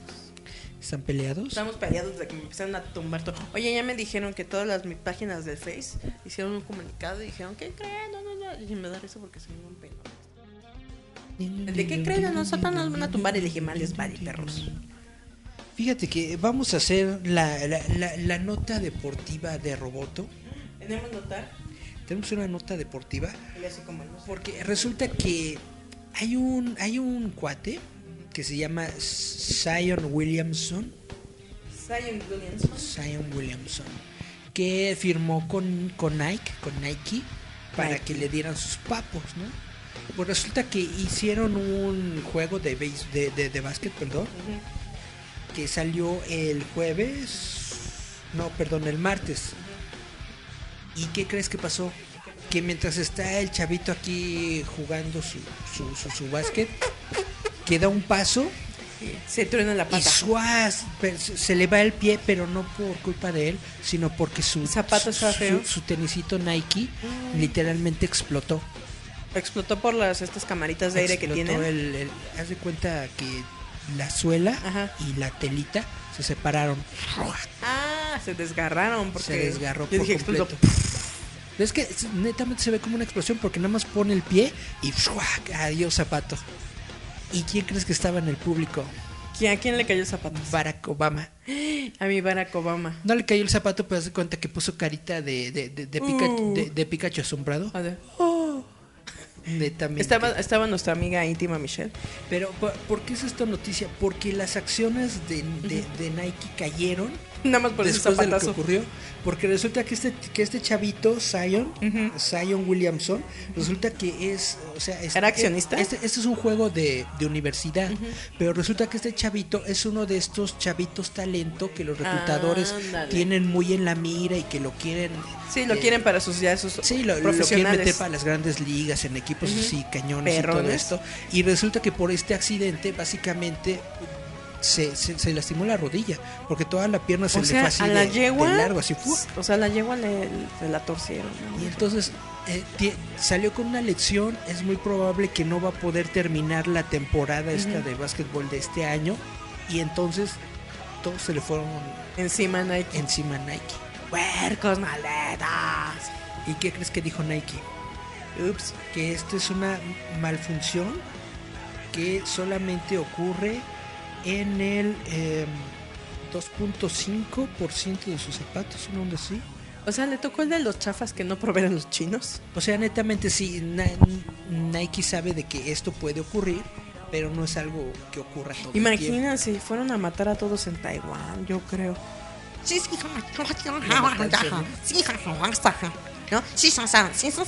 ¿Están peleados? Estamos peleados desde que me empezaron a tumbar todo. Oye, ya me dijeron que todas las mis páginas del Face hicieron un comunicado y dijeron, ¿qué creen? No, no, no. Y me da eso porque me un pelo. ¿De qué creen? A nosotros nos van a tumbar. Y dije, mal les vale, perros. Fíjate que vamos a hacer la, la, la- la nota deportiva de Roboto. Tenemos notar. Tenemos una nota deportiva porque resulta que hay un hay un cuate que se llama Zion Williamson, Zion Williamson. Zion Williamson, que firmó con, con Nike, con Nike, para Nike. que le dieran sus papos, ¿no? Pues resulta que hicieron un juego de base, de, de, de básquet, perdón, que salió el jueves, no, perdón, el martes. ¿Y qué crees que pasó? Que mientras está el chavito aquí jugando su, su, su, su básquet, que da un paso Se truena la y pata. suaz, pero se le va el pie, pero no por culpa de él, sino porque su ¿El zapato su- feo? su, tenisito Nike literalmente explotó. Explotó por las estas camaritas de aire que tienen. el- el- haz de cuenta que la suela Ajá. y la telita se separaron. Ah, se desgarraron porque se desgarró yo por dije, explotó. completo. Es que netamente se ve como una explosión porque nada más pone el pie y adiós zapato. ¿Y quién crees que estaba en el público? ¿Quién- ¿A quién le cayó el zapato? Barack Obama. (gasps) A mi Barack Obama. No le cayó el zapato, pero haz de cuenta que puso carita de, de, de, de Pika- Uh. de- de Pikachu asombrado. A ver. (gasps) Netamente. Estaba, estaba nuestra amiga íntima Michelle. Pero, ¿por, qué es esta noticia? Porque las acciones de, de- de Nike cayeron Nada más por ese después de lo que ocurrió. Porque resulta que este, que este chavito, Zion, Zion Williamson, resulta que es. O sea, es- ¿Era accionista? Este, este es un juego de, de universidad. Pero resulta que este chavito es uno de estos chavitos talento que los reclutadores tienen muy en la mira y que lo quieren. Sí, lo eh, quieren para sus ya sus Sí, lo, lo quieren profesionales. meter para las grandes ligas, en equipos así, cañones y todo Perrones. esto. Y resulta que por este accidente, básicamente, se, se, se lastimó la rodilla, porque toda la pierna se o le sea, fue así a la de, yegua. de largo, así fue. O sea, la yegua le, la torcieron. ¿no? Y entonces eh, salió con una lección, es muy probable que no va a poder terminar la temporada esta de básquetbol de este año. Y entonces todos se le fueron Encima Nike. encima Nike. Puercos maletas. ¿Y qué crees que dijo Nike? Ups. que esto es una malfunción que solamente ocurre en el eh, 2.5% de sus zapatos, ¿no? ¿Dónde sí? O sea, le tocó el de los chafas que no proveeran los chinos. O sea, netamente sí, Na- Nike sabe de que esto puede ocurrir, pero no es algo que ocurra todo el tiempo. Imagina si fueron a matar a todos en Taiwán, yo creo. ¿No? sí, ¿no? Son, son, sí, son.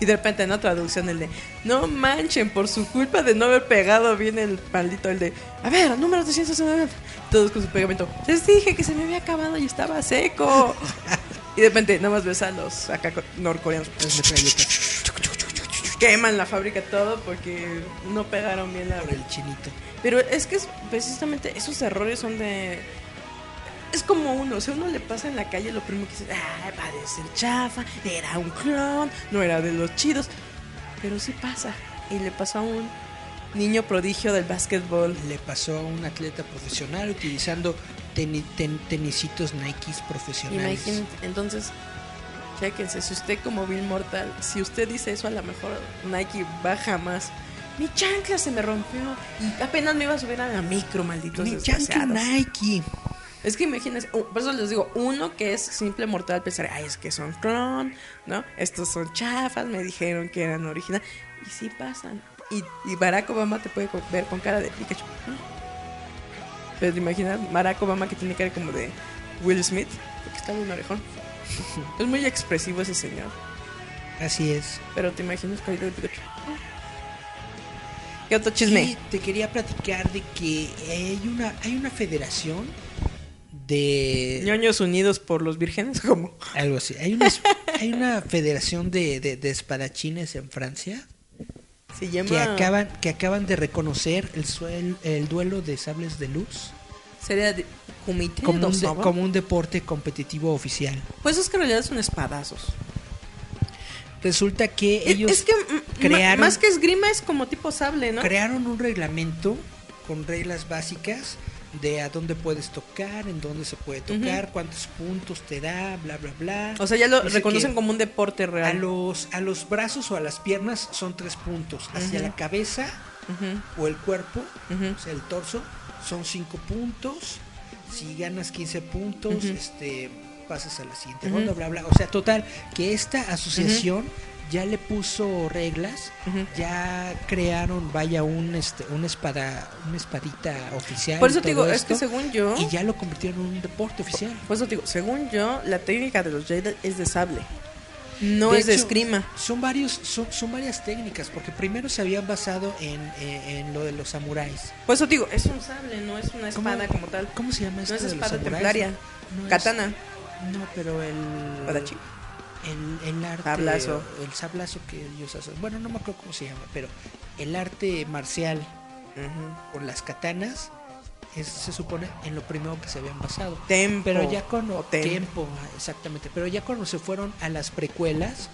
Y de repente en la traducción el de, no manchen, por su culpa de no haber pegado bien el maldito, el de, a ver, número 290. Todos con su pegamento. Les dije que se me había acabado y estaba seco. (laughs) y de repente nada más ves a los acá co- norcoreanos. Metralletas Queman la fábrica todo porque no pegaron bien la... por el chinito. Pero es que es- precisamente esos errores son de... Es como uno, o sea, uno le pasa en la calle lo primero que dice, ah, parece el chafa, era un clon, no era de los chidos. Pero sí pasa. Y le pasó a un niño prodigio del básquetbol. Le pasó a un atleta profesional utilizando teni- ten- tenisitos Nikes profesionales. Imagínate, entonces, chéquense, si usted como Bill Mortal, si usted dice eso, a lo mejor Nike baja más. Mi chancla se me rompió y apenas me iba a subir a la micro, malditos Mi chancla. Nike. Es que imagínense, por eso les digo, uno que es simple mortal pensar, ay, es que son clon, ¿no? Estos son chafas, me dijeron que eran original. Y sí pasan. Y, y Barack Obama te puede ver con cara de Pikachu. Pero te imaginas, Barack Obama que tiene cara como de Will Smith, porque está muy orejón. (laughs) es muy expresivo ese señor. Así es. Pero te imaginas carita de Pikachu. ¿Qué otro chisme? Te quería platicar de que hay una, hay una federación de ñoños unidos por los vírgenes, como algo así. Hay una, hay una federación de, de- de espadachines en Francia se llama. que acaban, que acaban de reconocer el, suel- el duelo de sables de luz Sería de, comité como un, de- como un deporte competitivo oficial. Pues es que en realidad son espadazos. Resulta que ellos es que crearon- más que esgrima es como tipo sable, ¿no? crearon un reglamento con reglas básicas de a dónde puedes tocar, en dónde se puede tocar, cuántos puntos te da, bla, bla, bla. O sea, ya lo Dice reconocen como un deporte A real. los, a los brazos o a las piernas son tres puntos. Hacia la cabeza o el cuerpo, o sea, el torso, son cinco puntos. Si ganas 15 puntos, este pasas a la siguiente ronda, bla, bla. O sea, total, que esta asociación ya le puso reglas, ya crearon, vaya, un, este, una espada, una espadita oficial. Por eso te digo, es que según yo, Y ya lo convirtieron en un deporte oficial. por eso te digo, según yo, la técnica de los Jedi es de sable. No De es de esgrima. Son varios, son, son varias técnicas, porque primero se habían basado en, en- en lo de los samuráis. Por eso te digo, es un sable, no es una ¿Cómo- espada como tal. ¿Cómo se llama No esto es de los espada templaria. No es- Katana. no, pero el Espadachín. El, el arte Sablazo. el sablazo que ellos hacen. Bueno, no me acuerdo cómo se llama, pero el arte marcial con las katanas es, se supone en lo primero que se habían basado. Tempo. Pero ya cuando tempo. tiempo, exactamente, pero ya cuando se fueron a las precuelas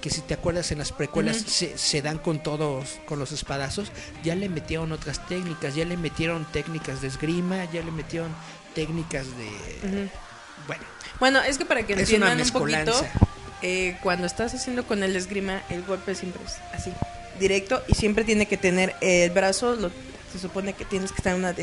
que si te acuerdas en las precuelas se, se dan con todos, con los espadazos, ya le metieron otras técnicas, ya le metieron técnicas de esgrima, ya le metieron técnicas de... Ujú. Bueno, Bueno, es que para que Es entiendan un poquito. Eh, cuando estás haciendo con el esgrima, el golpe siempre es así, directo, y siempre tiene que tener el brazo, lo- se supone que tienes que estar a una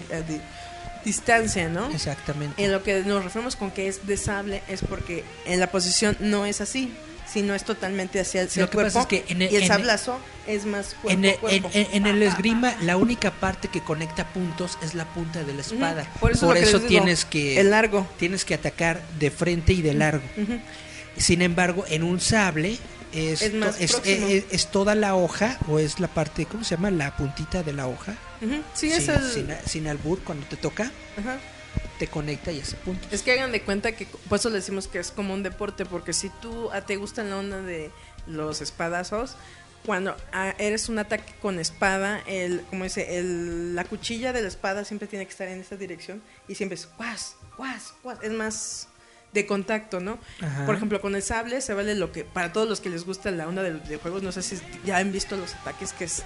distancia, ¿no? exactamente. En lo que nos referimos con que es de sable es porque en la posición no es así, sino es totalmente hacia el, Lo que pasa es que en el- y el en- sablazo es más cuerpo En el, a cuerpo. en- en- en el esgrima, la única parte que conecta puntos es la punta de la espada. Por eso, lo que les digo, tienes que el largo. tienes que atacar de frente y de largo. Ujú. Sin embargo, en un sable es, Es más toda la hoja o es la parte, ¿cómo se llama? La puntita de la hoja. Sí, sin, el... sin, sin albur, cuando te toca, te conecta y hace puntos. Es que hagan de cuenta que por eso le decimos que es como un deporte, porque si tú ah, te gusta la onda de los espadazos, cuando ah, eres un ataque con espada, el, como dice, el, la cuchilla de la espada siempre tiene que estar en esta dirección y siempre es guas, guas, guas, es más de contacto, ¿no? Ajá. Por ejemplo, con el sable se vale lo que, para todos los que les gusta la onda de, de juegos, no sé si ya han visto los ataques que es,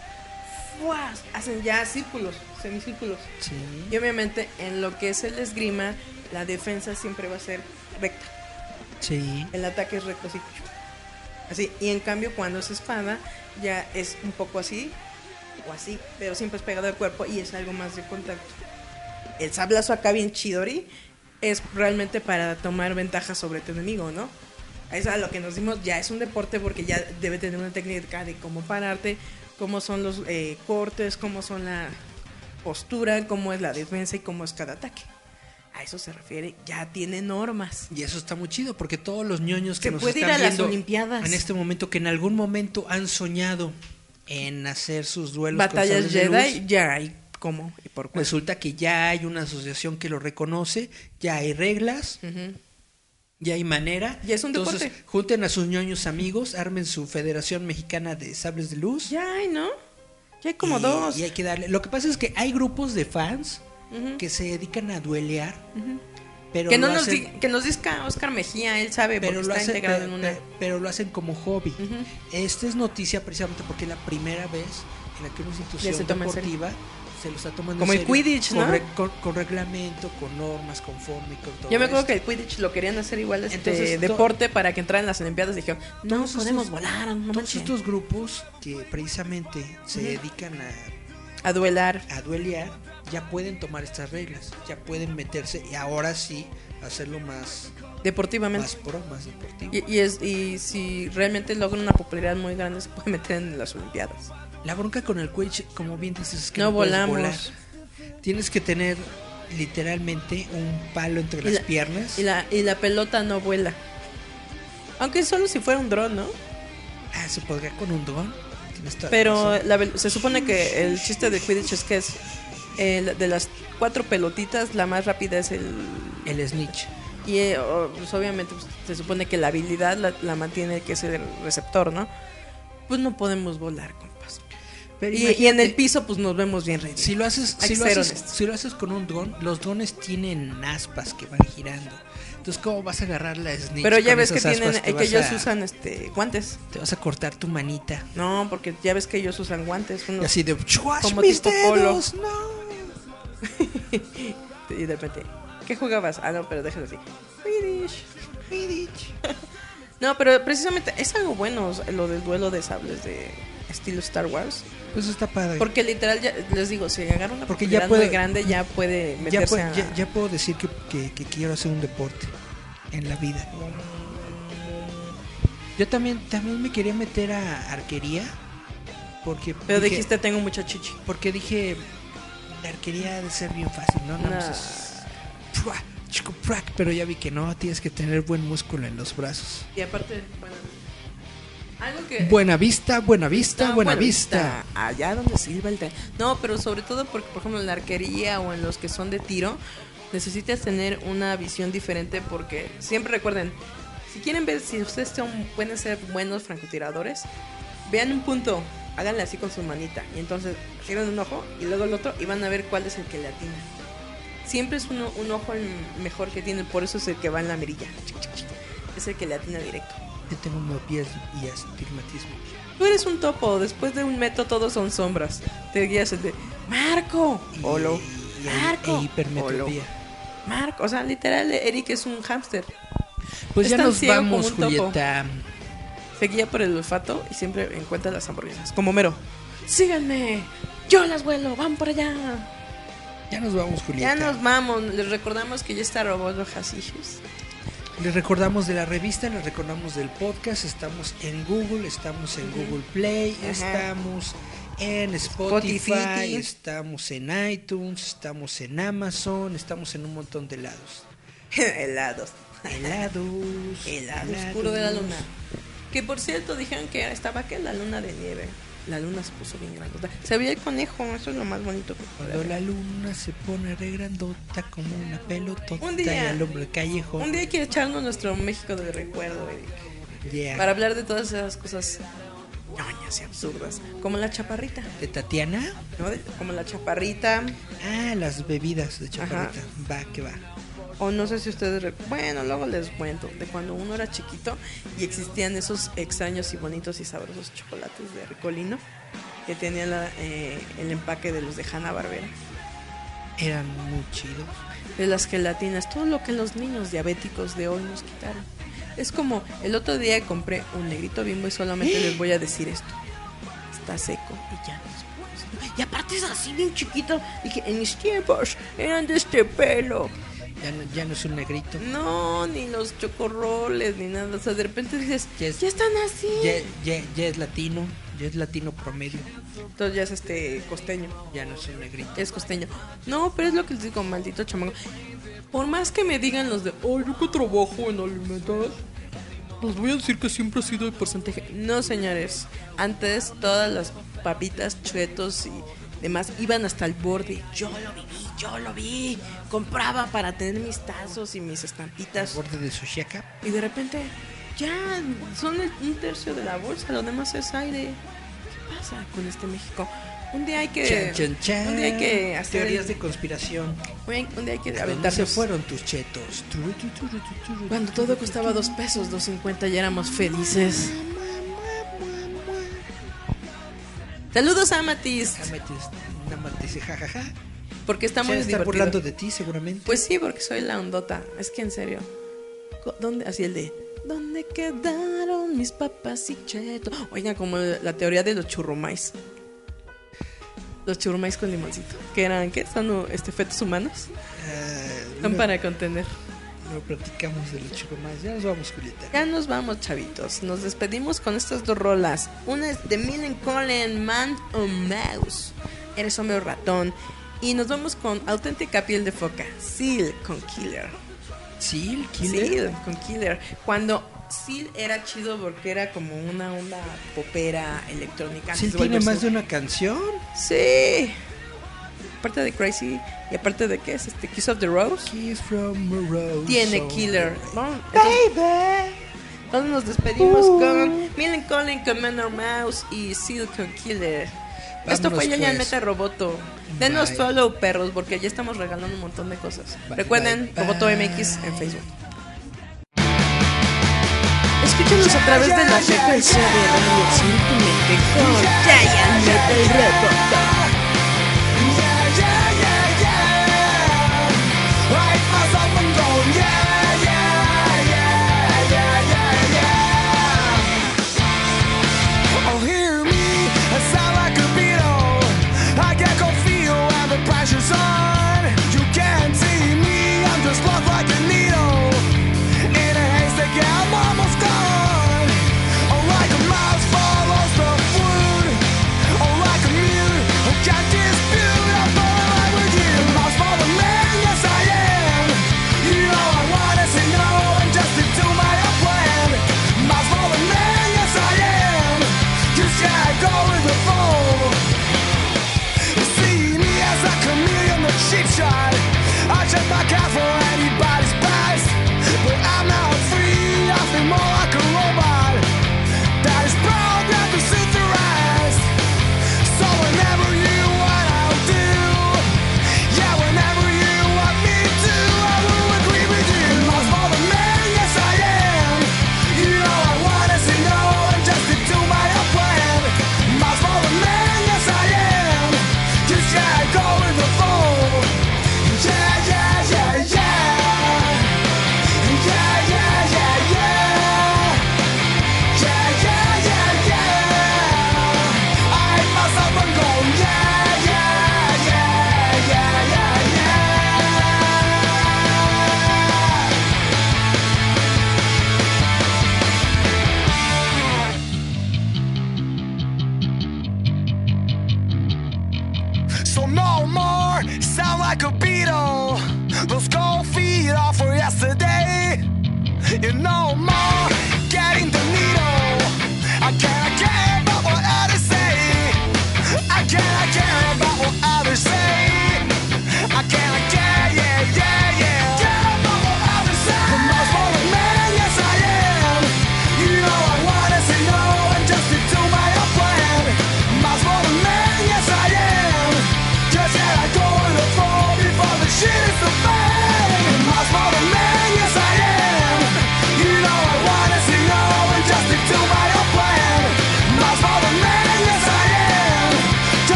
guas, hacen ya círculos, semicírculos. Sí. Y obviamente en lo que es el esgrima, la defensa siempre va a ser recta. Sí. El ataque es recto así. Así. Y en cambio cuando es espada, ya es un poco así o así, pero siempre es pegado al cuerpo y es algo más de contacto. El sablazo acá bien chidori es realmente para tomar ventaja sobre tu enemigo, ¿no? Es a lo que nos dimos, ya es un deporte porque ya debe tener una técnica de cómo pararte, cómo son los eh, cortes, cómo son la postura, cómo es la defensa y cómo es cada ataque. A eso se refiere, ya tiene normas. Y eso está muy chido porque todos los ñoños que Se nos puede ir están a las viendo Olimpiadas. en este momento que en algún momento han soñado en hacer sus duelos con Batallas sables de luz, Jedi, ya hay cómo y por cuál. resulta que ya hay una asociación que lo reconoce, ya hay reglas, ya hay manera. Ya es un Entonces, deporte. junten a sus ñoños amigos, armen su Federación Mexicana de Sables de Luz. Ya hay, ¿no? Ya hay como y- dos. Y hay que darle. Lo que pasa es que hay grupos de fans que se dedican a duelear, pero que, no nos hacen- di- que nos diga Oscar Mejía, él sabe pero lo, está hacen, integrado en una... pe- pero lo hacen como hobby. Esta es noticia precisamente porque es la primera vez en la que una institución deportiva se lo está tomando Como en el Quidditch, con, ¿no? re- con, con reglamento, con normas, con forma y con todo Yo me acuerdo que el Quidditch lo querían hacer igual este Entonces, deporte para que entraran en las Olimpiadas. Dijeron, no Todos podemos estos- volar, no Todos manches". estos grupos que precisamente se dedican a, A duelar. a duelear ya pueden tomar estas reglas, ya pueden meterse y ahora sí hacerlo más, Deportivamente. más pro, más deportivo. Y, y es, y si realmente logran una popularidad muy grande, se puede meter en las Olimpiadas. La bronca con el Quidditch, como bien dices, es que No no, volamos. volar. Tienes que tener literalmente un palo entre Y las la- piernas. Y la, y la pelota no vuela. Aunque solo si fuera un dron, ¿no? Ah, se podría con un la Pero la se supone que el chiste de Quidditch es que es el- de las cuatro pelotitas, la más rápida es el... el snitch. Y eh, pues, obviamente pues, se supone que la habilidad la, la mantiene que es el receptor, ¿no? Pues no podemos volar, compas. Pero Y, y en el piso pues nos vemos bien ready. si lo haces, si lo haces, si lo haces con un dron, los drones tienen aspas que van girando. Entonces, ¿cómo vas a agarrar la snitch? Pero ya ves que tienen, eh, que ellos a- usan este guantes. Te vas a cortar tu manita. No, porque ya ves que ellos usan guantes. Y así de "Chuash, como mis tipo polo". no. (laughs) y de repente, ¿qué jugabas? Ah, no, pero déjalo así. Quidditch. Quidditch. (laughs) No, pero precisamente es algo bueno lo del duelo de sables de estilo Star Wars. Pues está padre. Porque literal, ya, les digo, si agarra una Porque ya puede- muy grande, ya puede ya, meterse a... ya- ya puedo decir que, que- que quiero hacer un deporte en la vida. Yo también, también me quería meter a arquería. Porque Pero dije- dijiste, tengo mucha chichi. Porque dije, la arquería ha de ser bien fácil, ¿no? Nada más Nah. es-. Chico, prac, pero ya vi que no, tienes que tener buen músculo en los brazos. Y aparte, bueno, algo que... Buena vista, buena vista, buena vista. Allá donde silba el tren. No, pero sobre todo porque, por ejemplo, en la arquería o en los que son de tiro, necesitas tener una visión diferente porque siempre recuerden, si quieren ver si ustedes son, pueden ser buenos francotiradores, vean un punto, háganle así con su manita y entonces cierran un ojo y luego el otro y van a ver cuál es el que le atina. Siempre es uno, un ojo el mejor que tienen, por eso es el que va en la mirilla. Es el que le atina directo. Yo tengo miopía y astigmatismo. Tú eres un topo. Después de un metro todos son sombras. Te guías el de Marco. Olo. y- Marco. e hipermetropía. Marco. O sea, literal, Eric es un hámster. Pues Es ya tan nos vamos, un topo. Julieta. Se guía por el olfato y siempre encuentra las hamburguesas. Como Mero. Síganme. Yo las vuelo. Van por allá. Ya nos vamos, Ya Julieta. nos vamos. Les recordamos que ya está Robot Rojas. Les recordamos de la revista, les recordamos del podcast. Estamos en Google, estamos en Google Play, Ajá. estamos en Spotify, Spotify. estamos en iTunes, estamos en Amazon, estamos en un montón de lados. (laughs) Helados. Helados. Helado oscuro de la luna. Que por cierto dijeron que estaba que la luna de nieve. La luna se puso bien grandota. Se veía el conejo, eso es lo más bonito que Cuando la luna se pone re grandota como una pelotota Un día- y hombre callejón. Un día hay que echarnos nuestro México de recuerdo, Eric. Yeah. Para hablar de todas esas cosas ñoñas y absurdas. Como la chaparrita. ¿De Tatiana? ¿no? De- como la chaparrita. Ah, las bebidas de chaparrita. Va, que va. O no sé si ustedes... Bueno, luego les cuento. De cuando uno era chiquito y existían esos extraños y bonitos y sabrosos chocolates de Ricolino. Que tenían la, eh, el empaque de los de Hanna Barbera. Eran muy chidos. de las gelatinas, todo lo que los niños diabéticos de hoy nos quitaron. Es como el otro día compré un negrito bimbo y solamente les voy a decir esto. Está seco y ya no. Y aparte es así bien chiquito. Dije, en mis tiempos eran de este pelo. Ya no, ya no es un negrito. No, ni los chocorroles, ni nada. O sea, de repente dices, Ya ya, es- están así. Ya, ya, ya es latino, ya es latino promedio. Entonces ya es este costeño. Ya no es un negrito. Es costeño. No, pero es lo que les digo, maldito chamaco. Por más que me digan los de, oh, yo que trabajo en alimentar, les voy a decir que siempre ha sido el porcentaje. No, señores. Antes todas las papitas, chuetos y demás iban hasta el borde. Yo lo viví, yo lo vi. Compraba para tener mis tazos y mis estampitas. Borde de Sushiaka. Y de repente, ya son el- un tercio de la bolsa, lo demás es aire. ¿Qué pasa con este México? Un día hay que. Chan, chan, chan. Un día hay que hacer. Teorías de conspiración. Un día- hay que ¿A dónde se fueron tus chetos? Cuando todo costaba dos pesos, dos cincuenta, ya éramos felices. Saludos a Matis, metes- Nada más dice jajaja. porque está muy divertido. burlando de ti seguramente. Pues sí, porque soy la ondota. Es que en serio. ¿Dónde? Así el de. ¿Dónde quedaron mis papas y cheto? Oigan, como la teoría de los churrumais. Los churrumais con limoncito. Que eran, ¿qué? ¿Son este, fetos humanos? Ah, Son no, para contener. No platicamos de los chicos más. Ya nos vamos, Julieta. Ya nos vamos, chavitos. Nos despedimos con estas dos rolas. Una es de Millen Colin, Man o Mouse. Eres hombre o ratón. Y nos vamos con Auténtica Piel de Foca. Seal con Killer. Sí, el killer. Seal con Killer. Cuando Seal era chido porque era como una onda popera electrónica. De tiene más de una canción. Sí. Aparte de Crazy y aparte de qué es este Kiss of the Rose. Kiss from a Rose. Tiene Killer. Vamos, entonces- Entonces nos despedimos con Millen Collin con Manor Mouse y Seal con Killer. Esto fue Yayan pues. Meta Roboto. Denos Bye. follow, perros, porque ya estamos regalando un montón de cosas. Bye, Recuerden, bye, Roboto. MX en Facebook. Escúchanos a través de la frecuencia de Radio Metal Roboto. You know. my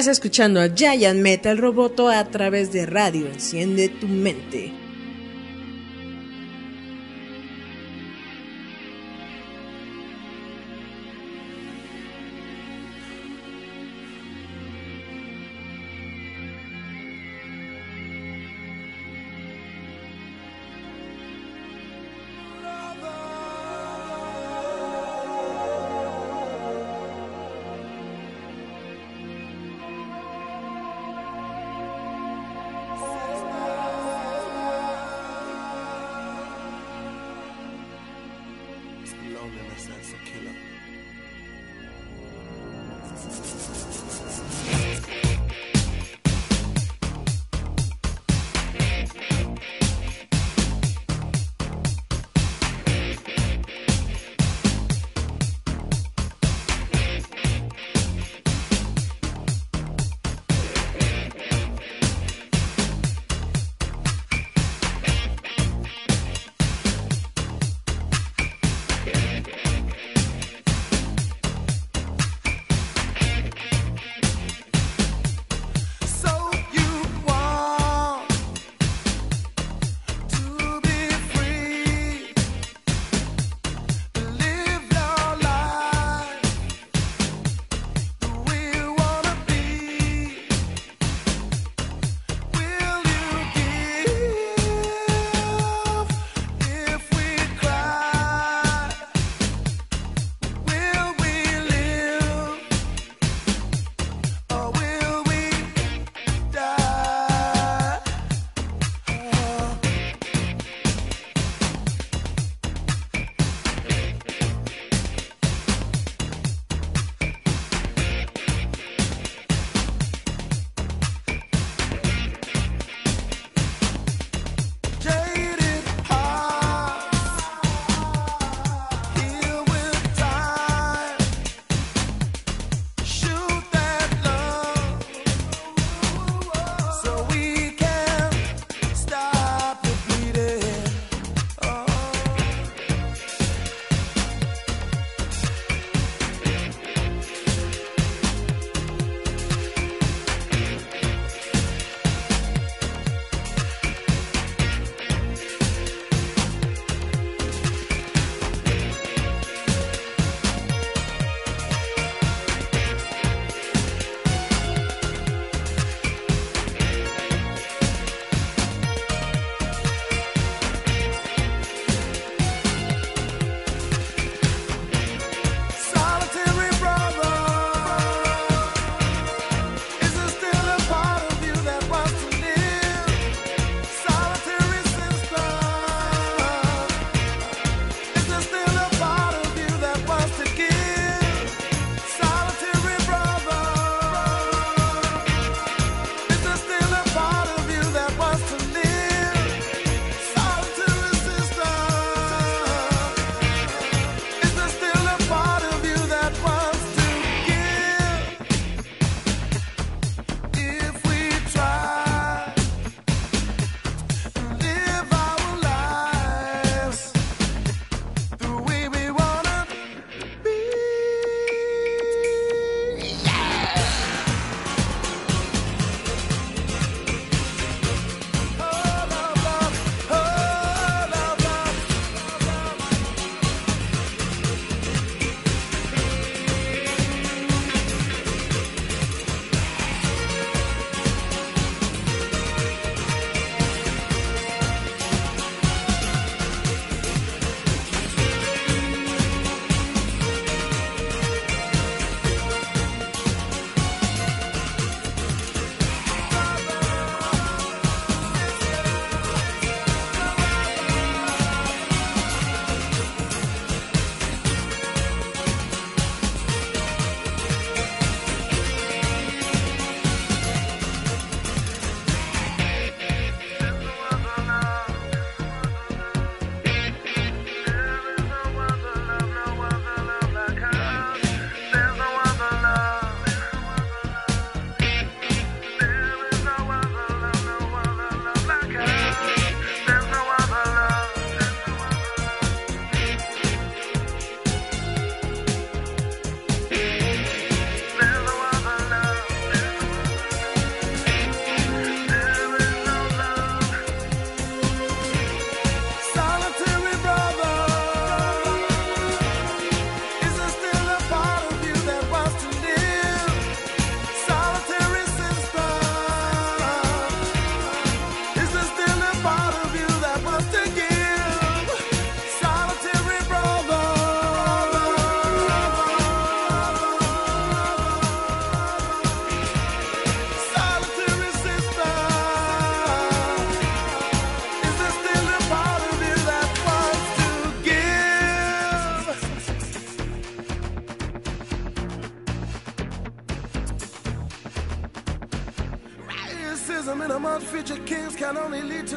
Estás escuchando a Giant Metal Roboto a través de radio. Enciende tu mente. Can only lead